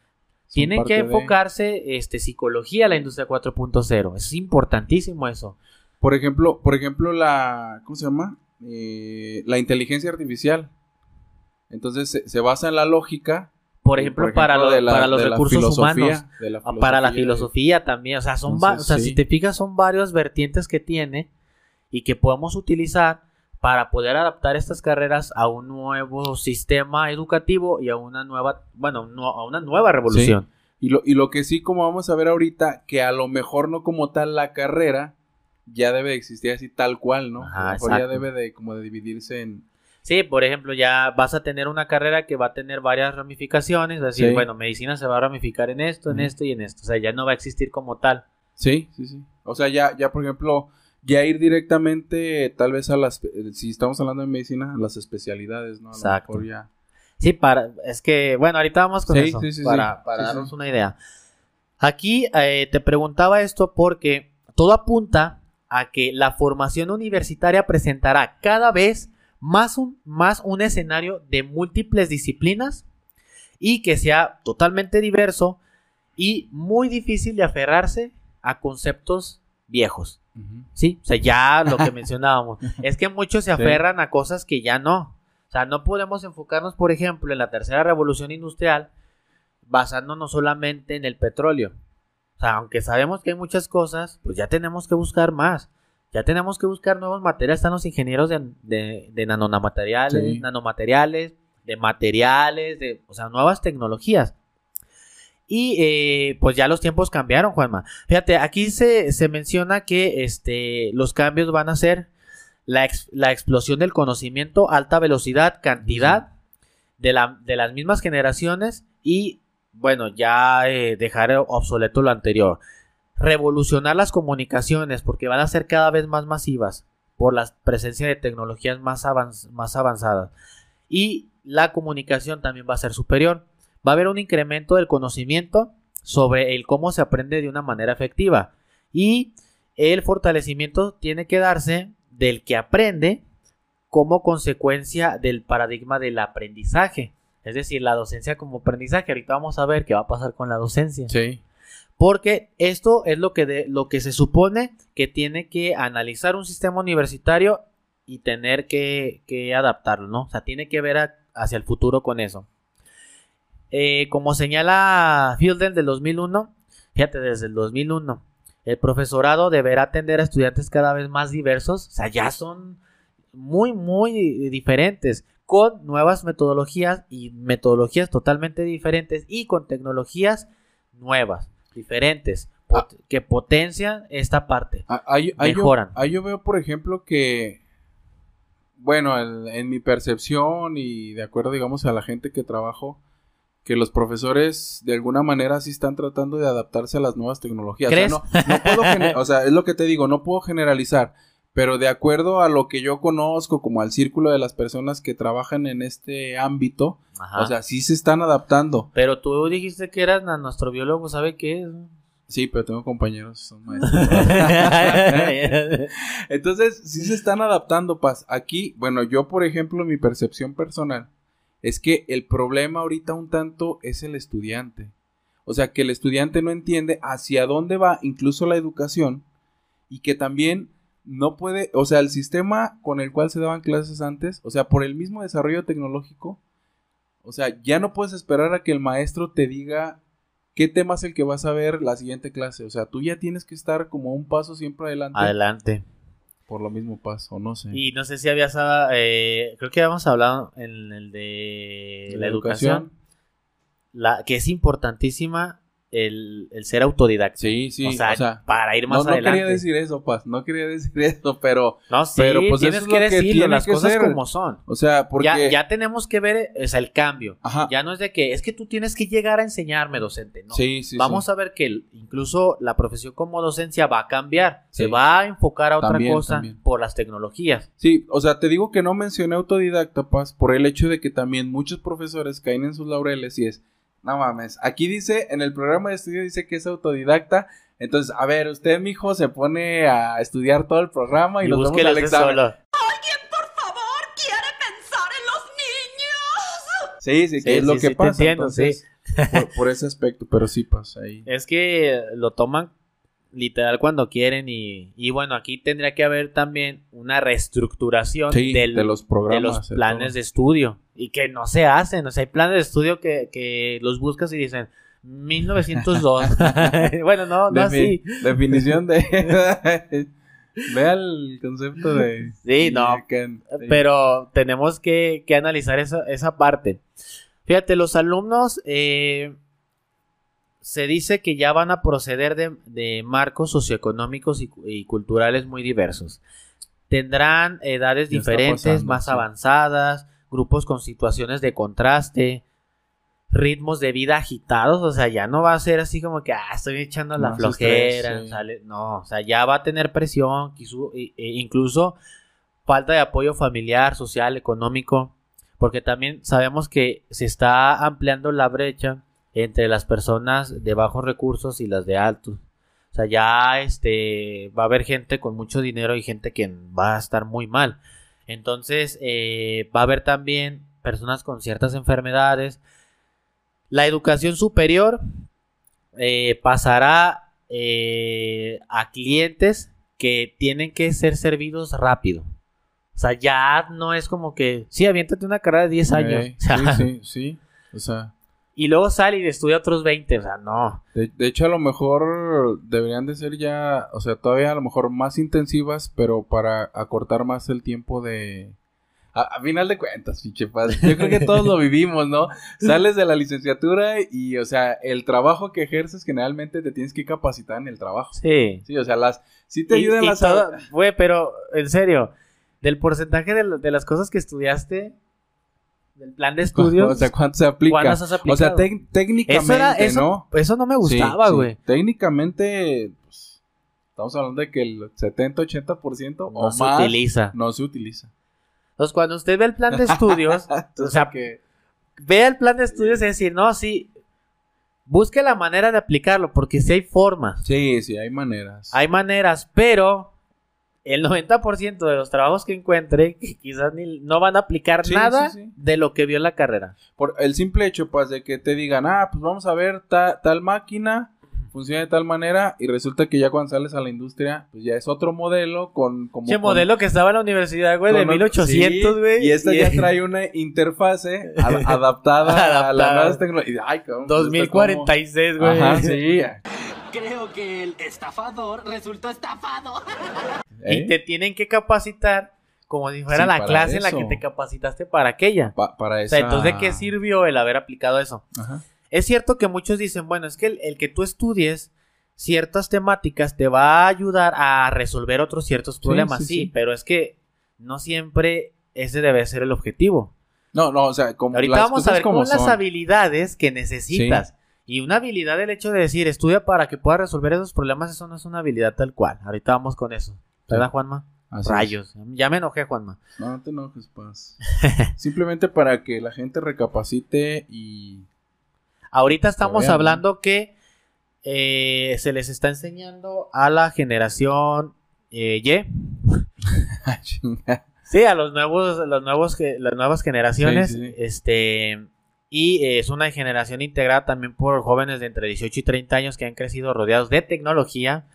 Son tienen que parte de- enfocarse este, psicología a la industria 4.0. Es importantísimo eso. Por ejemplo, por ejemplo, la. ¿Cómo se llama? Eh, la inteligencia artificial. Entonces se, se basa en la lógica. Por y, ejemplo, para, lo- la- para los recursos humanos. la Ah, Para la filosofía de- también, o sea, son Entonces, o sea, sí. si te fijas son varios vertientes que tiene y que podemos utilizar para poder adaptar estas carreras a un nuevo sistema educativo y a una nueva, bueno, no- a una nueva revolución. Y lo, y lo que sí, como vamos a ver ahorita, que a lo mejor no como tal la carrera ya debe de existir así tal cual, ¿no? Ajá, lo mejor ya debe de como de dividirse en... Sí, por ejemplo, ya vas a tener una carrera que va a tener varias ramificaciones, es decir, Sí. bueno, medicina se va a ramificar en esto, en esto y en esto, o sea, ya no va a existir como tal. Sí, sí, sí. O sea, ya, ya por ejemplo, ya ir directamente tal vez a las... Si estamos hablando de medicina, a las especialidades, ¿no? A lo Exacto. mejor ya... Sí, para, es que, bueno, ahorita vamos con Sí, eso, sí, sí, sí. para, para darnos una idea. Aquí eh, te preguntaba esto porque todo apunta a que la formación universitaria presentará cada vez más un, más un escenario de múltiples disciplinas y que sea totalmente diverso y muy difícil de aferrarse a conceptos viejos. Sí, o sea, ya lo que [laughs] mencionábamos. es que muchos se aferran a cosas que ya no. O sea, no podemos enfocarnos, por ejemplo, en la tercera revolución industrial basándonos solamente en el petróleo. O sea, aunque sabemos que hay muchas cosas, pues ya tenemos que buscar más. Ya tenemos que buscar nuevos materiales. Están los ingenieros de, de, nanomateriales, nanomateriales, de materiales, de, o sea, nuevas tecnologías. Y eh, pues ya los tiempos cambiaron, Juanma. Fíjate, aquí se, menciona que este, los cambios van a ser la, la explosión del conocimiento, alta velocidad, cantidad de, la, de las mismas generaciones y bueno, ya eh, dejar obsoleto lo anterior. Revolucionar las comunicaciones porque van a ser cada vez más masivas por la presencia de tecnologías más, más avanzadas. Y la comunicación también va a ser superior. Va a haber un incremento del conocimiento sobre el cómo se aprende de una manera efectiva. Y el fortalecimiento tiene que darse del que aprende como consecuencia del paradigma del aprendizaje. Es decir, la docencia como aprendizaje. Ahorita vamos a ver qué va a pasar con la docencia. Sí. Porque esto es lo que, de, lo que se supone que tiene que analizar un sistema universitario y tener que, adaptarlo, ¿no? O sea, tiene que ver hacia el futuro con eso. Eh, como señala Fielden del 2001, fíjate, desde el 2001, el profesorado deberá atender a estudiantes cada vez más diversos, o sea, ya son muy, muy diferentes con nuevas metodologías y metodologías totalmente diferentes y con tecnologías nuevas, diferentes, ah. que potencian esta parte. Ah, ahí, mejoran. Yo, yo veo, por ejemplo, que, bueno, en, mi percepción y de acuerdo, digamos, a la gente que trabajo, que los profesores de alguna manera sí están tratando de adaptarse a las nuevas tecnologías. no, no puedo o sea, es lo que te digo, no puedo generalizar pero de acuerdo a lo que yo conozco, como al círculo de las personas que trabajan en este ámbito, o sea, sí se están adaptando. Pero tú dijiste que eras nuestro biólogo, ¿sabe qué es? Sí, pero tengo compañeros que son [laughs] maestros. [laughs] Entonces, sí se están adaptando, Paz. Aquí, bueno, yo, por ejemplo, mi percepción personal es que el problema ahorita un tanto es el estudiante. O sea, que el estudiante no entiende hacia dónde va incluso la educación y que también no puede, o sea, el sistema con el cual se daban clases antes, o sea, por el mismo desarrollo tecnológico, o sea, ya no puedes esperar a que el maestro te diga qué tema es el que vas a ver la siguiente clase, o sea, tú ya tienes que estar como un paso siempre adelante. Adelante. Por lo mismo paso, no sé. Y no sé si habías, eh, creo que habíamos hablado en el de, la, educación, la que es importantísima el, ser autodidacta. Sí, sí. O sea, para ir más no, adelante. No quería decir eso, Paz. No quería decir eso, pero. No, sí, pero pues tienes que decirlo, las cosas como son. O sea, porque. Ya, ya tenemos que ver o sea, el cambio. Ajá. Ya no es de que es que tú tienes que llegar a enseñarme, docente. No. Sí, sí. Vamos a ver que incluso la profesión como docencia va a cambiar. Se va a enfocar a otra cosa por las tecnologías. Sí, o sea, te digo que no mencioné autodidacta, Paz, por el hecho de que también muchos profesores caen en sus laureles y es no mames. Aquí dice, en el programa de estudio dice que es autodidacta. Entonces, a ver, usted, mijo, se pone a estudiar todo el programa y, y nos vemos al examen. ¿Alguien, por favor, quiere pensar en los niños? Sí, sí, que es lo que pasa. entonces, por, ese aspecto, pero sí pasa ahí. [laughs] Es que lo toman literal cuando quieren y, y bueno, aquí tendría que haber también una reestructuración de los programas, de los planes de estudio y que no se hacen, o sea, hay planes de estudio que, que los buscas y dicen 1902. [laughs] [laughs] bueno, no, no así. Definición de [laughs] Vea el concepto de Sí, no. Pero tenemos que, que analizar esa, esa parte. Fíjate, los alumnos eh, se dice que ya van a proceder de, marcos socioeconómicos y, culturales muy diversos. Tendrán edades diferentes, más avanzadas, grupos con situaciones de contraste, ritmos de vida agitados, o sea, ya no va a ser así como que, ah, estoy echando la flojera, no, o sea, ya va a tener presión, e incluso falta de apoyo familiar, social, económico, porque también sabemos que se está ampliando la brecha entre las personas de bajos recursos y las de altos. O sea, ya este va a haber gente con mucho dinero y gente que va a estar muy mal. Entonces, eh, va a haber también personas con ciertas enfermedades. La educación superior eh, pasará eh, a clientes que tienen que ser servidos rápido. O sea, ya no es como que, sí, aviéntate una carrera de 10 años. [laughs] O sea, sí, sí, sí. O sea, Y luego sale y estudia otros 20. O sea, no. de, de hecho a lo mejor deberían de ser ya, o sea, todavía a lo mejor más intensivas, pero para acortar más el tiempo de... A, a final de cuentas, pinche padre. Yo creo que todos lo vivimos, ¿no? Sales de la licenciatura y, o sea, el trabajo que ejerces generalmente te tienes que capacitar en el trabajo. Sí. Sí, o sea, las... Sí te Y- ayudan y las... Güey, pero en serio, del porcentaje de, de las cosas que estudiaste, del plan de [laughs] estudios, O sea, ¿cuánto se aplica? ¿cuántas has O sea, técnicamente, eso, era, eso, ¿no? eso no me gustaba, Sí, sí. güey. Técnicamente, pues, estamos hablando de que el 70-80% No o se más utiliza. no se utiliza. Entonces, cuando usted ve el plan de estudios, [laughs] o sea, que... ve el plan de estudios y decir, no, sí, busque la manera de aplicarlo, porque sí hay formas, Sí, sí, hay maneras. hay maneras, pero el 90% de los trabajos que encuentre quizás ni, no van a aplicar Sí, nada sí, sí. de lo que vio en la carrera. Por el simple hecho, pues, de que te digan, ah, pues vamos a ver ta- tal máquina, funciona de tal manera, y resulta que ya cuando sales a la industria, pues ya es otro modelo con... Como Ese con- modelo que estaba en la universidad, güey, de con- 1800, sí, güey. Y esta ya trae una interfase a- [laughs] adaptada, a Adaptada. las nuevas tecnologías. Ay, cabrón, pues, está como- 2046, güey. Ajá, sí. [laughs] Creo que el estafador resultó estafado. ¿Eh? Y te tienen que capacitar como si fuera Sí, la clase en la que te capacitaste para aquella. Pa- para O esa... sea, entonces, ¿de qué sirvió el haber aplicado eso? Ajá. Es cierto que muchos dicen, bueno, es que el, el que tú estudies ciertas temáticas te va a ayudar a resolver otros ciertos problemas, sí, sí, sí. pero es que no siempre ese debe ser el objetivo. No, no, o sea, como Ahorita las vamos a ver como con las son. habilidades que necesitas. Y una habilidad, el hecho de decir, estudia para que puedas resolver esos problemas, eso no es una habilidad tal cual. Ahorita vamos con eso. ¿Verdad, Juanma? Así es. Rayos. Ya me enojé, Juanma. No, no te enojes, paz. [laughs] Simplemente para que la gente recapacite y... Ahorita estamos vean, ¿no? hablando que eh, se les está enseñando a la generación eh, Y. [laughs] Sí, a los nuevos, los nuevos, las nuevas generaciones. Sí, sí, sí. Este. Y eh, es una generación integrada también por jóvenes de entre 18 y 30 años que han crecido rodeados de tecnología.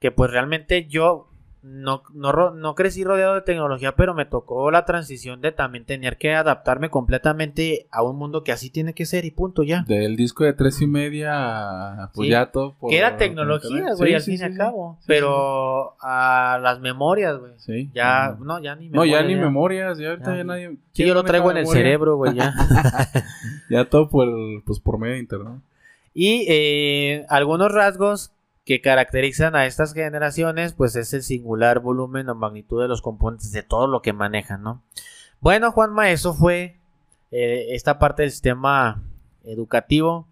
Que pues realmente yo no, no, no crecí rodeado de tecnología, pero me tocó la transición de también tener que adaptarme completamente a un mundo que así tiene que ser y punto ya. Del disco de tres y media, pues Sí. ya todo por... Que era tecnología, güey, Sí, al sí, fin y al cabo. Pero a las memorias, güey. Sí. Ya, no, ya ni No, memorias. ya ni memorias, ya ahorita Ya. ya nadie... Sí, ¿quién yo lo traigo en el cerebro, güey, ya. [laughs] Ya todo por, pues, por medio de internet. y eh, algunos rasgos que caracterizan a estas generaciones, pues es el singular volumen o magnitud de los componentes de todo lo que manejan, ¿no? Bueno, Juanma, eso fue eh, esta parte del sistema educativo.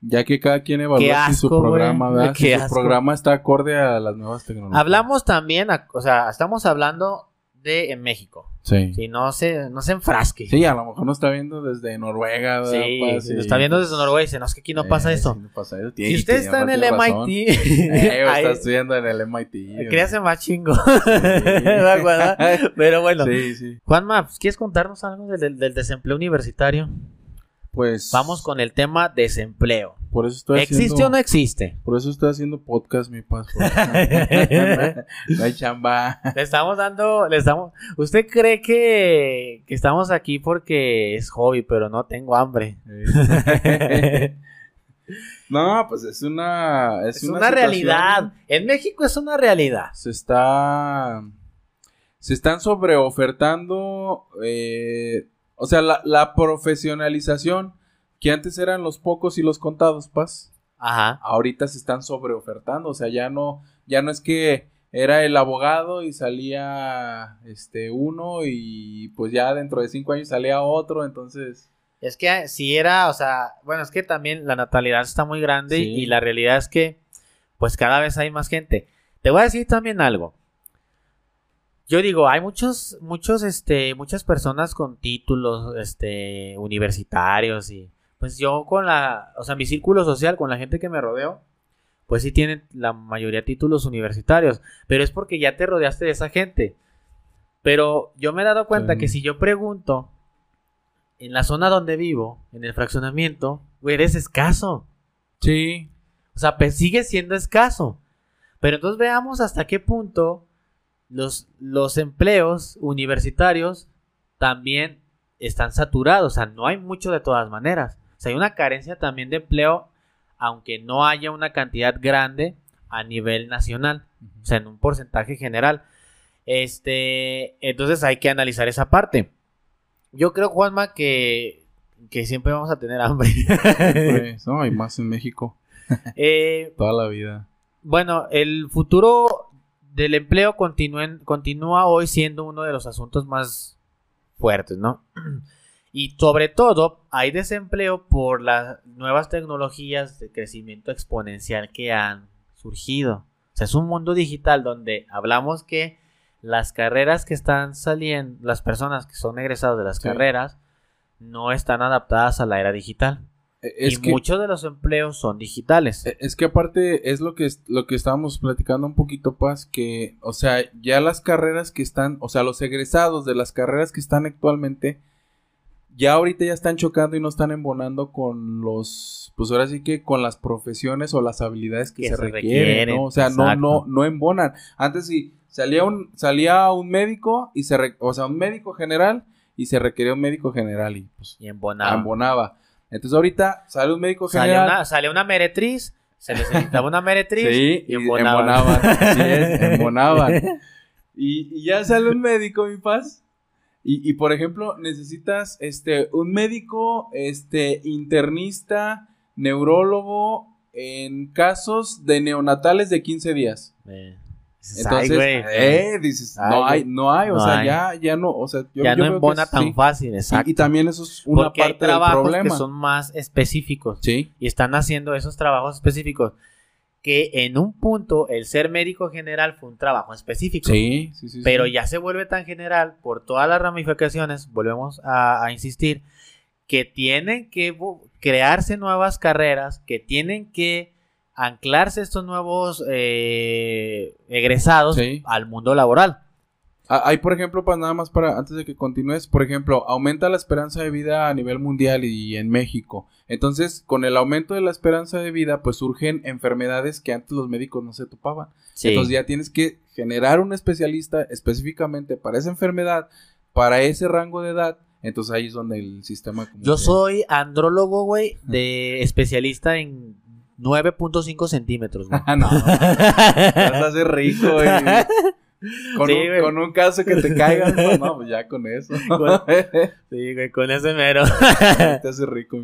Ya que cada quien evalúa si su programa, ¿verdad? [laughs] Si su asco. programa está acorde a las nuevas tecnologías. Hablamos también, o sea, estamos hablando de en México. Sí. Si no se, no se enfrasque. Sí, a lo mejor nos está viendo desde Noruega, ¿verdad? Sí, si lo está viendo desde Noruega y dice, no, es que aquí no pasa Eh, eso. sí, no pasa eso. Si usted está en el razón. MIT, [laughs] Eh, está estudiando en el MIT. créase más chingo. [laughs] [laughs] Pero bueno, Sí, sí. Juanma, pues, ¿quieres contarnos algo del- del desempleo universitario? Pues. Vamos con el tema desempleo. Por eso estoy ¿Existe haciendo. o no existe? Por eso estoy haciendo podcast, mi paz. [laughs] no hay chamba. Le estamos dando, le estamos. ¿Usted cree que, que estamos aquí porque es hobby, pero no tengo hambre? [laughs] no, pues es una. Es, Es una, realidad. En México es una realidad. Se está. Se están sobreofertando. eh, o sea, la, la profesionalización que antes eran los pocos y los contados, Paz. Ajá. ahorita se están sobreofertando, o sea, ya no, ya no es que era el abogado y salía este uno y pues ya dentro de cinco años salía otro, entonces Es que si era, o sea, bueno, es que también la natalidad está muy grande Sí. y la realidad es que, pues cada vez hay más gente. Te voy a decir también algo. Yo digo, hay muchos, muchos, este, muchas personas con títulos, este, universitarios y, pues yo con la, o sea, mi círculo social, con la gente que me rodeo, pues sí tienen la mayoría títulos universitarios, pero es porque ya te rodeaste de esa gente. Pero yo me he dado cuenta Sí. que si yo pregunto en la zona donde vivo, en el fraccionamiento, güey, eres escaso. Sí. O sea, pues sigue siendo escaso. Pero entonces veamos hasta qué punto los, los empleos universitarios también están saturados. O sea, no hay mucho de todas maneras. O sea, hay una carencia también de empleo, aunque no haya una cantidad grande a nivel nacional. O sea, en un porcentaje general. Este, entonces hay que analizar esa parte. Yo creo, Juanma, que, que siempre vamos a tener hambre. [laughs] Pues, [laughs] no, hay más en México. Eh, Toda la vida. Bueno, el futuro del empleo continúen- continúa hoy siendo uno de los asuntos más fuertes, ¿no? [clears throat] Y sobre todo hay desempleo por las nuevas tecnologías de crecimiento exponencial que han surgido. O sea, es un mundo digital donde hablamos que las carreras que están saliendo, las personas que son egresados de las Sí. carreras, no están adaptadas a la era digital. Eh, Es y que, muchos de los empleos son digitales. eh, es que aparte es lo que, lo que estábamos platicando un poquito, Paz, que, o sea, ya las carreras que están, o sea, los egresados de las carreras que están actualmente, ya ahorita ya están chocando y no están embonando con los, pues ahora sí que con las profesiones o las habilidades que, Que se, se requieren, requieren, ¿no? O sea, no, no, no embonan. Antes sí, salía un, salía un médico y se, re- o sea, un médico general y se requería un médico general y pues Y embonaba. embonaba. Entonces ahorita sale un médico general. una, salía una meretriz, se necesitaba una meretriz Sí, y embonaban. embonaban. Así es, [laughs] embonaban. Y, y ya sale un [laughs] médico, mi paz. Y, y, por ejemplo, necesitas este un médico, este, internista, neurólogo en casos de neonatales de 15 días. Eh, Entonces, ay, eh, dices, Ay, no hay, no hay, o No sea, hay. ya, ya no, o sea, yo, ya yo no embona tan sí. fácil, exacto. Y, también eso es una Porque hay parte del trabajos problema. que son más específicos Sí, y están haciendo esos trabajos específicos que en un punto el ser médico general fue un trabajo específico. sí, sí, sí. Pero sí. ya se vuelve tan general por todas las ramificaciones, volvemos a, a insistir, que tienen que crearse nuevas carreras, que tienen que anclarse estos nuevos eh, egresados Sí. al mundo laboral. Ah, Hay, por ejemplo, para nada más para antes de que continúes, por ejemplo, aumenta la esperanza de vida a nivel mundial y en México. Entonces, con el aumento de la esperanza de vida, pues surgen enfermedades que antes los médicos no se topaban. Entonces ya tienes que generar un especialista específicamente para esa enfermedad, para ese rango de edad. Entonces ahí es donde el sistema... como Yo que- soy andrólogo, güey, de especialista en 9.5 centímetros. güey. [laughs] Ah, no. Te vas a rico, güey. [laughs] Con, Sí, un, güey. con un caso que te caiga, no, no, pues ya con eso. [laughs] Sí, güey, con ese mero. te hace rico.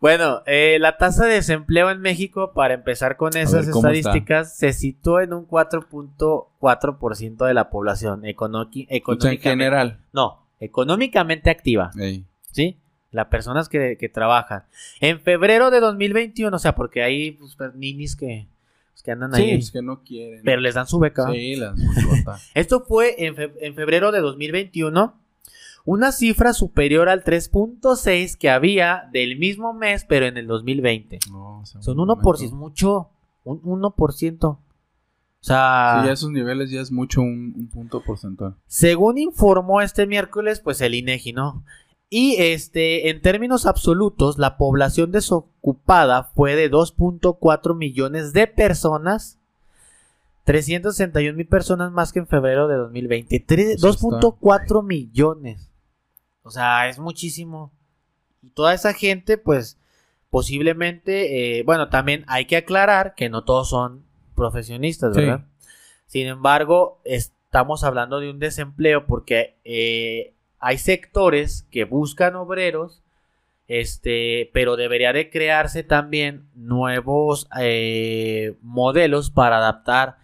Bueno, eh, la tasa de desempleo en México, para empezar con esas ver, ¿cómo está? estadísticas, se situó en un 4.4% de la población sea, en general. No, económicamente activa, Ey. ¿sí? Las personas que, que trabajan. En febrero de 2021, o sea, porque hay pues, ninis que, pues, que andan Sí, ahí, es que no quieren. pero les dan su beca. Sí, las. [laughs] Esto fue en, fe- en febrero de 2021. Una cifra superior al 3.6 que había del mismo mes, pero en el 2020. No, o sea, Son un 1%, momento. es mucho. Un 1%. O sea, Sí, ya esos niveles ya es mucho un, un punto porcentual. según informó este miércoles, pues el INEGI, ¿no? Y este, en términos absolutos, la población desocupada fue de 2.4 millones de personas. 361 mil personas más que en febrero de 2020. Tre- Eso está. 2.4 millones. O sea, es muchísimo. Y toda esa gente, pues, posiblemente, eh, bueno, también hay que aclarar que no todos son profesionistas, Sí. ¿verdad? Sin embargo, estamos hablando de un desempleo porque eh, hay sectores que buscan obreros, este, pero debería de crearse también nuevos eh, modelos para adaptar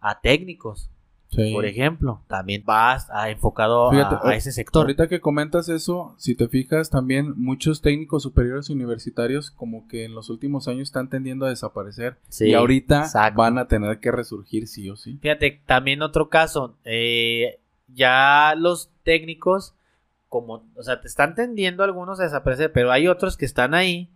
a técnicos, Sí. por ejemplo. También va a- enfocado a- ese sector. Ahorita que comentas eso, si te fijas, también muchos técnicos superiores universitarios como que en los últimos años están tendiendo a desaparecer. Sí, y ahorita exacto. van a tener que resurgir sí o sí. Fíjate, también otro caso, eh, ya los técnicos, como, o sea, te están tendiendo algunos a desaparecer, pero hay otros que están ahí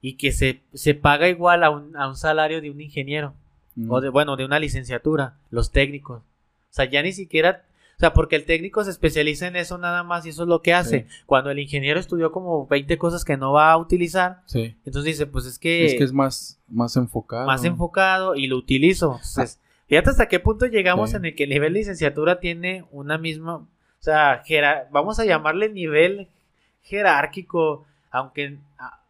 y que se, se paga igual a un, a un salario de un ingeniero. Mm. O de, bueno, de una licenciatura, los técnicos. O sea, ya ni siquiera, o sea, porque el técnico se especializa en eso nada más y eso es lo que hace. Cuando el ingeniero estudió como 20 cosas que no va a utilizar, Sí. entonces dice, pues es que, Es que es más, más enfocado. más enfocado y lo utilizo. Entonces, fíjate hasta qué punto llegamos Sí. en el que el nivel de licenciatura tiene una misma, o sea, vamos a llamarle nivel jerárquico, aunque ah,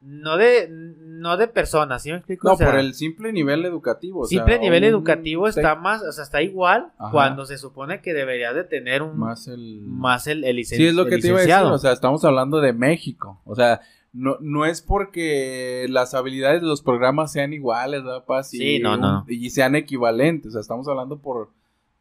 no de no de personas, ¿sí me explico? No, O sea, por el simple nivel educativo. o sea, simple nivel educativo está más, o sea, está igual Ajá. cuando se supone que debería de tener un Más el. más el, el Sí, es lo que te iba a decir. O sea, estamos hablando de México. O sea, no, no es porque las habilidades de los programas sean iguales, ¿verdad, Paz? Y Sí, no, no. Y sean equivalentes. O sea, estamos hablando por.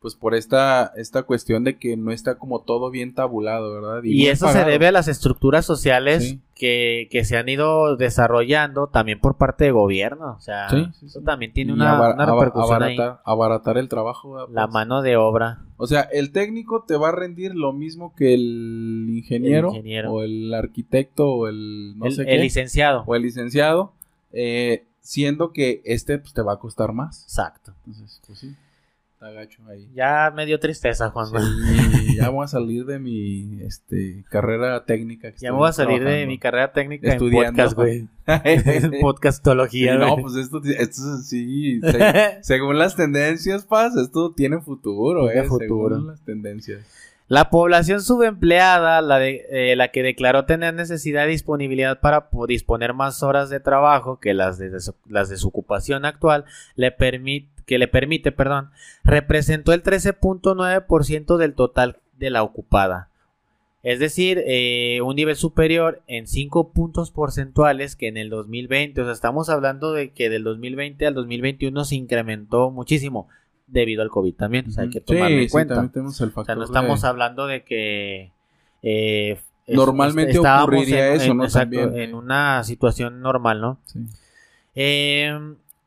Pues por esta, esta cuestión de que no está como todo bien tabulado, ¿verdad? Y eso se debe a las estructuras sociales Sí. que, que se han ido desarrollando también por parte de gobierno. O sea, Sí, sí, eso también tiene una, abar- una repercusión ahí. abaratar, abaratar el trabajo. ¿verdad, La Paz? mano de obra. O sea, el técnico te va a rendir lo mismo que el ingeniero, El ingeniero. o el arquitecto o el no el, sé el qué, licenciado. o el licenciado, eh, siendo que este pues, te va a costar más. Exacto. Entonces, pues sí, está gacho ahí. Ya me dio tristeza, Juan. Sí, ya voy a salir de mi este, carrera técnica. que Ya voy a salir de mi carrera técnica Estudiando. en podcast, güey. [laughs] Podcastología, Sí, no, pues esto, esto sí, se- [laughs] según las tendencias, Paz, esto tiene futuro, Tiene eh, futuro. según las tendencias. La población subempleada, la, de, eh, la que declaró tener necesidad de disponibilidad para po- disponer más horas de trabajo que las de, las de su ocupación actual, le permite, que le permite, perdón, representó el 13.9% del total de la ocupada. Es decir, eh, un nivel superior en 5 puntos porcentuales que en el 2020. O sea, estamos hablando de que del 2020 al 2021 se incrementó muchísimo debido al COVID también. O sea, hay que tomarlo en cuenta. también tenemos el O sea, no estamos de- hablando de que eh, es- Normalmente estábamos ocurriría eso, ¿no? exacto, También. en una situación normal, ¿no? Sí. Eh,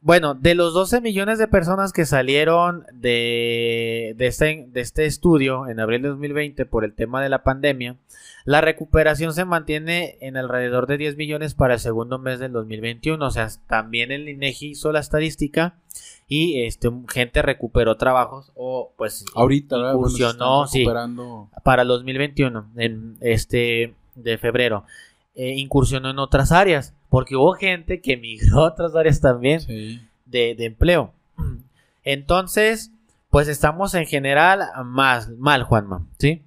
bueno, de los 12 millones de personas que salieron de, de, este, de este estudio en abril de 2020 por el tema de la pandemia, la recuperación se mantiene en alrededor de 10 millones para el segundo mes del 2021. O sea, también el INEGI hizo la estadística y este, gente recuperó trabajos o pues Ahorita. Bueno, incursionó, están sí, para el 2021, en este de febrero, eh, incursionó en otras áreas, porque hubo gente que migró a otras áreas también Sí. de, de empleo. Entonces, pues estamos en general más mal, Juanma, ¿sí?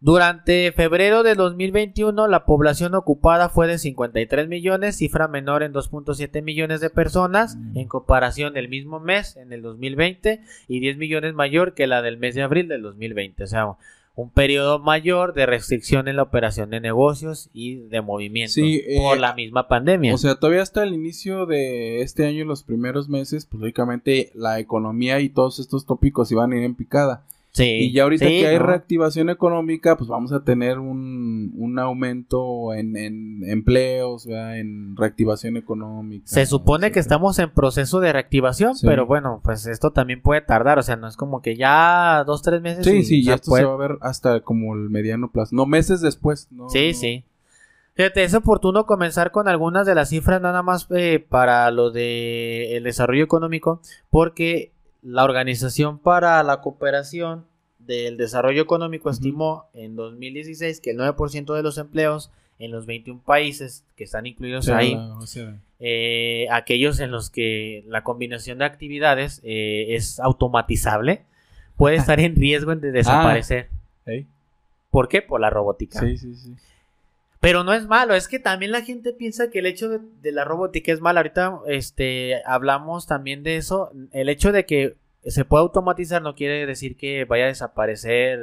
Durante febrero de 2021, la población ocupada fue de 53 millones, cifra menor en 2.7 millones de personas, Mm. en comparación el mismo mes en el 2020 y 10 millones mayor que la del mes de abril del 2020. O sea, un periodo mayor de restricción en la operación de negocios y de movimientos Sí, eh, por la misma pandemia. O sea, todavía hasta el inicio de este año, los primeros meses, pues lógicamente la economía y todos estos tópicos iban a ir en picada. Sí, Y ya ahorita sí, que hay ¿no? reactivación económica, pues vamos a tener un, un aumento en, en empleos, ¿verdad? en reactivación económica. Se supone que estamos en proceso de reactivación, Sí. pero bueno, pues esto también puede tardar, o sea, no es como que ya dos, tres meses. Sí, y, sí, ya esto puede- se va a ver hasta como el mediano plazo. No, meses después. No, Sí, no. sí. Fíjate, es oportuno comenzar con algunas de las cifras nada más eh, para lo de el desarrollo económico, porque la Organización para la Cooperación del Desarrollo Económico estimó en 2016 que el 9% de los empleos en los 21 países que están incluidos ahí la- o sea, eh, aquellos en los que la combinación de actividades eh, es automatizable, puede estar en riesgo de desaparecer. ¿eh? ¿Por qué? Por la robótica. Sí, sí, sí. Pero no es malo, es que también la gente piensa que el hecho de, de la robótica es malo. Ahorita este, hablamos también de eso. El hecho de que se pueda automatizar no quiere decir que vaya a desaparecer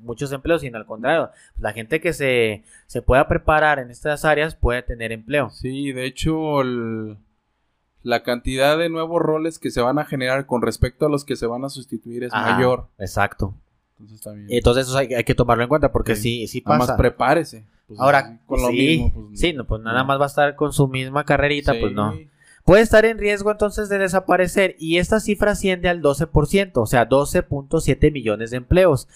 muchos empleos, sino al contrario. La gente que se, se pueda preparar en estas áreas puede tener empleo. Sí, de hecho, el- la cantidad de nuevos roles que se van a generar con respecto a los que se van a sustituir es Ajá, mayor. Exacto. Entonces también. Entonces eso hay, hay que tomarlo en cuenta porque sí, sí Nada pasa. más prepárese. Pues, Ahora, con lo sí, mismo. Pues, sí, no, pues nada más va a estar con su misma carrerita, Sí. pues no. Puede estar en riesgo entonces de desaparecer y esta cifra asciende al 12%, o sea, 12.7 millones de empleos.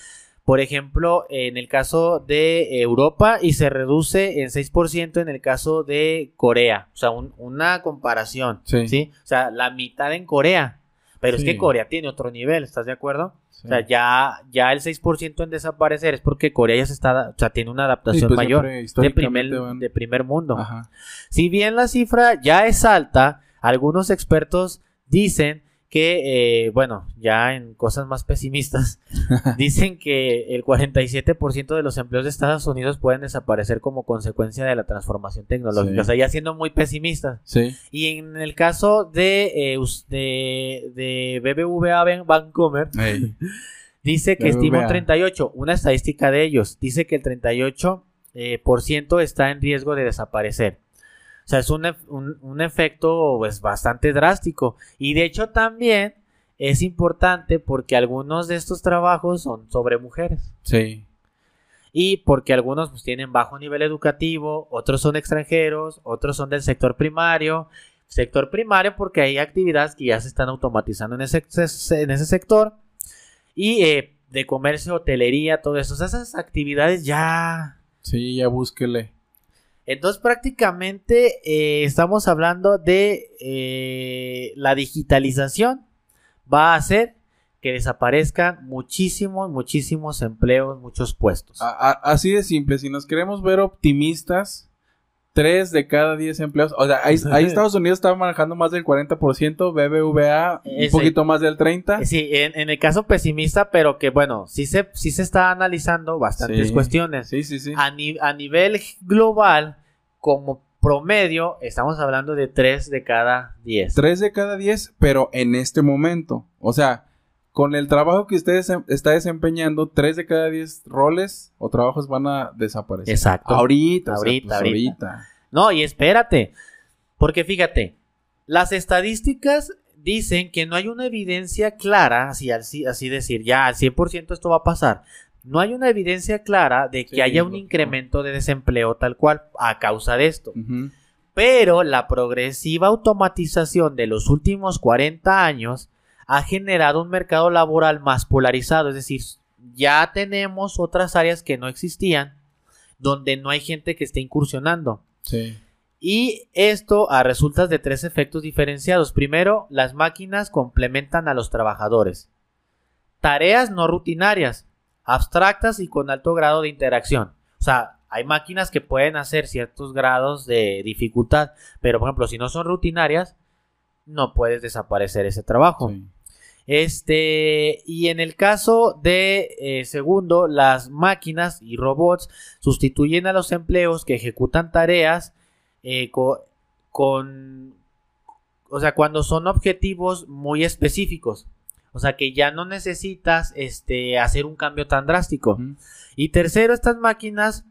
por ejemplo, en el caso de Europa y se reduce en 6% en el caso de Corea. O sea, un- una comparación. Sí. Sí. O sea, la mitad en Corea. Pero es que Corea tiene otro nivel, ¿estás de acuerdo? Sí. O sea, ya, ya el 6% en desaparecer es porque Corea ya se está, o sea, tiene una adaptación pues mayor siempre, de primer, van- de primer mundo. Ajá. Si bien la cifra ya es alta, algunos expertos dicen que, eh, bueno, ya en cosas más pesimistas, [laughs] dicen que el 47% de los empleos de Estados Unidos pueden desaparecer como consecuencia de la transformación tecnológica. Sí. O sea, ya siendo muy pesimistas. Sí. Y en el caso de, eh, de, de BBVA Ey. [laughs] Dice que estima un BBVA. 38, una estadística de ellos. Dice que el 38% eh, por ciento está en riesgo de desaparecer. O sea, es un, un- un efecto pues, bastante drástico. Y de hecho también es importante porque algunos de estos trabajos son sobre mujeres. Sí. Y porque algunos pues, tienen bajo nivel educativo, otros son extranjeros, otros son del sector primario. Sector primario porque hay actividades que ya se están automatizando en ese, en ese sector. Y eh, de comercio, hotelería, todo eso. O sea, esas actividades ya... Sí, ya búsquele. Entonces prácticamente eh, estamos hablando de eh, la digitalización. Va a hacer que desaparezcan muchísimos, muchísimos empleos, muchos puestos. Así de simple, si nos queremos ver optimistas, 3 de cada 10 empleados, o sea, ahí, ahí Estados Unidos está manejando más del 40%, BBVA un Ese. poquito más del 30%. Eh, Sí, en, en el caso pesimista, pero que bueno, sí se, sí se está analizando bastantes Sí. cuestiones. Sí, sí, sí. A, ni- a nivel global, como promedio, estamos hablando de 3 de cada 10. 3 de cada 10, pero en este momento. O sea, con el trabajo que usted desem- está desempeñando, 3 de cada 10 roles o trabajos van a desaparecer. Exacto. Ahorita, o sea, Ahorita, pues, ahorita. ahorita. No, y espérate, porque fíjate, las estadísticas dicen que no hay una evidencia clara, así, así, así decir, ya al 100% esto va a pasar. No hay una evidencia clara de que Sí, haya un incremento de desempleo tal cual a causa de esto. Pero la progresiva automatización de los últimos 40 años ha generado un mercado laboral más polarizado, es decir, ya tenemos otras áreas que no existían donde no hay gente que esté incursionando. Sí. Y esto a resultas de tres efectos diferenciados. Primero, las máquinas complementan a los trabajadores. Tareas no rutinarias, abstractas y con alto grado de interacción. O sea, hay máquinas que pueden hacer ciertos grados de dificultad, pero por ejemplo, si no son rutinarias, no puedes desaparecer ese trabajo. sí. Este, y en el caso de eh, segundo, las máquinas y robots sustituyen a los empleos que ejecutan tareas eh, co- con, o sea, cuando son objetivos muy específicos. O sea, que ya no necesitas este, hacer un cambio tan drástico. Y tercero, estas máquinas,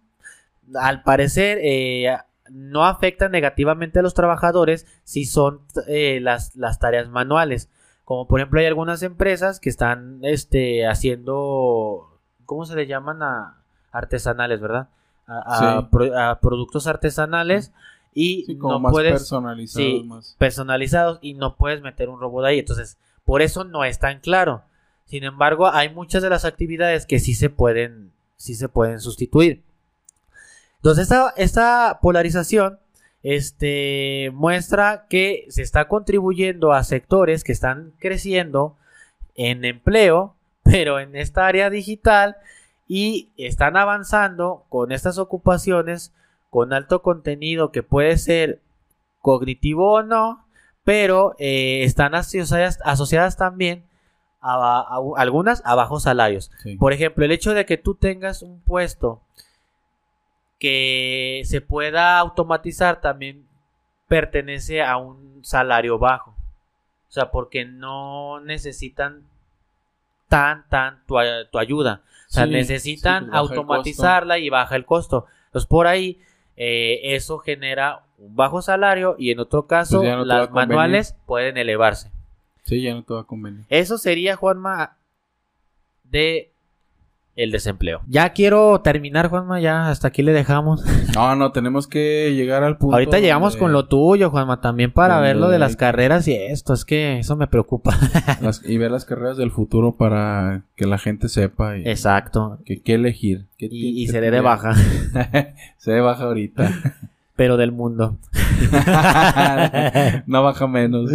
al parecer, eh, no afectan negativamente a los trabajadores si son eh, las, las tareas manuales. Como por ejemplo hay algunas empresas que están este, haciendo, ¿cómo se le llaman? A artesanales, ¿verdad? A, a Sí. pro- a productos artesanales y Sí, como no más puedes personalizados. sí. más. personalizados y no puedes meter un robot ahí. Entonces, por eso no es tan claro. Sin embargo, hay muchas de las actividades que sí se pueden, sí se pueden sustituir. Entonces, esta, esta polarización este, muestra que se está contribuyendo a sectores que están creciendo en empleo, [laughs] pero en esta área digital y están avanzando con estas ocupaciones con alto contenido que puede ser cognitivo o no, pero eh, están asociadas, asociadas también a, a- a- algunas a bajos salarios. Sí. Por ejemplo, el hecho de que tú tengas un puesto que se pueda automatizar también pertenece a un salario bajo. O sea, porque no necesitan tan, tan tu, tu ayuda. O sea, Sí, necesitan sí, automatizarla y baja el costo. Entonces, por ahí, eh, eso genera un bajo salario y en otro caso, Pues no las manuales pueden elevarse. Sí, ya no te va a convenir. Eso sería, Juanma, de el desempleo. Ya quiero terminar, Juanma, ya hasta aquí le dejamos. [laughs] No, no, tenemos que llegar al punto. Ahorita llegamos con lo tuyo, Juanma, también para donde ver lo de las carreras y esto, es que eso me preocupa. [laughs] las- y ver las carreras del futuro para que la gente sepa y, Exacto. que qué elegir. qué Y, y que [laughs] se dé de baja, se dé baja ahorita. pero del mundo. no baja menos.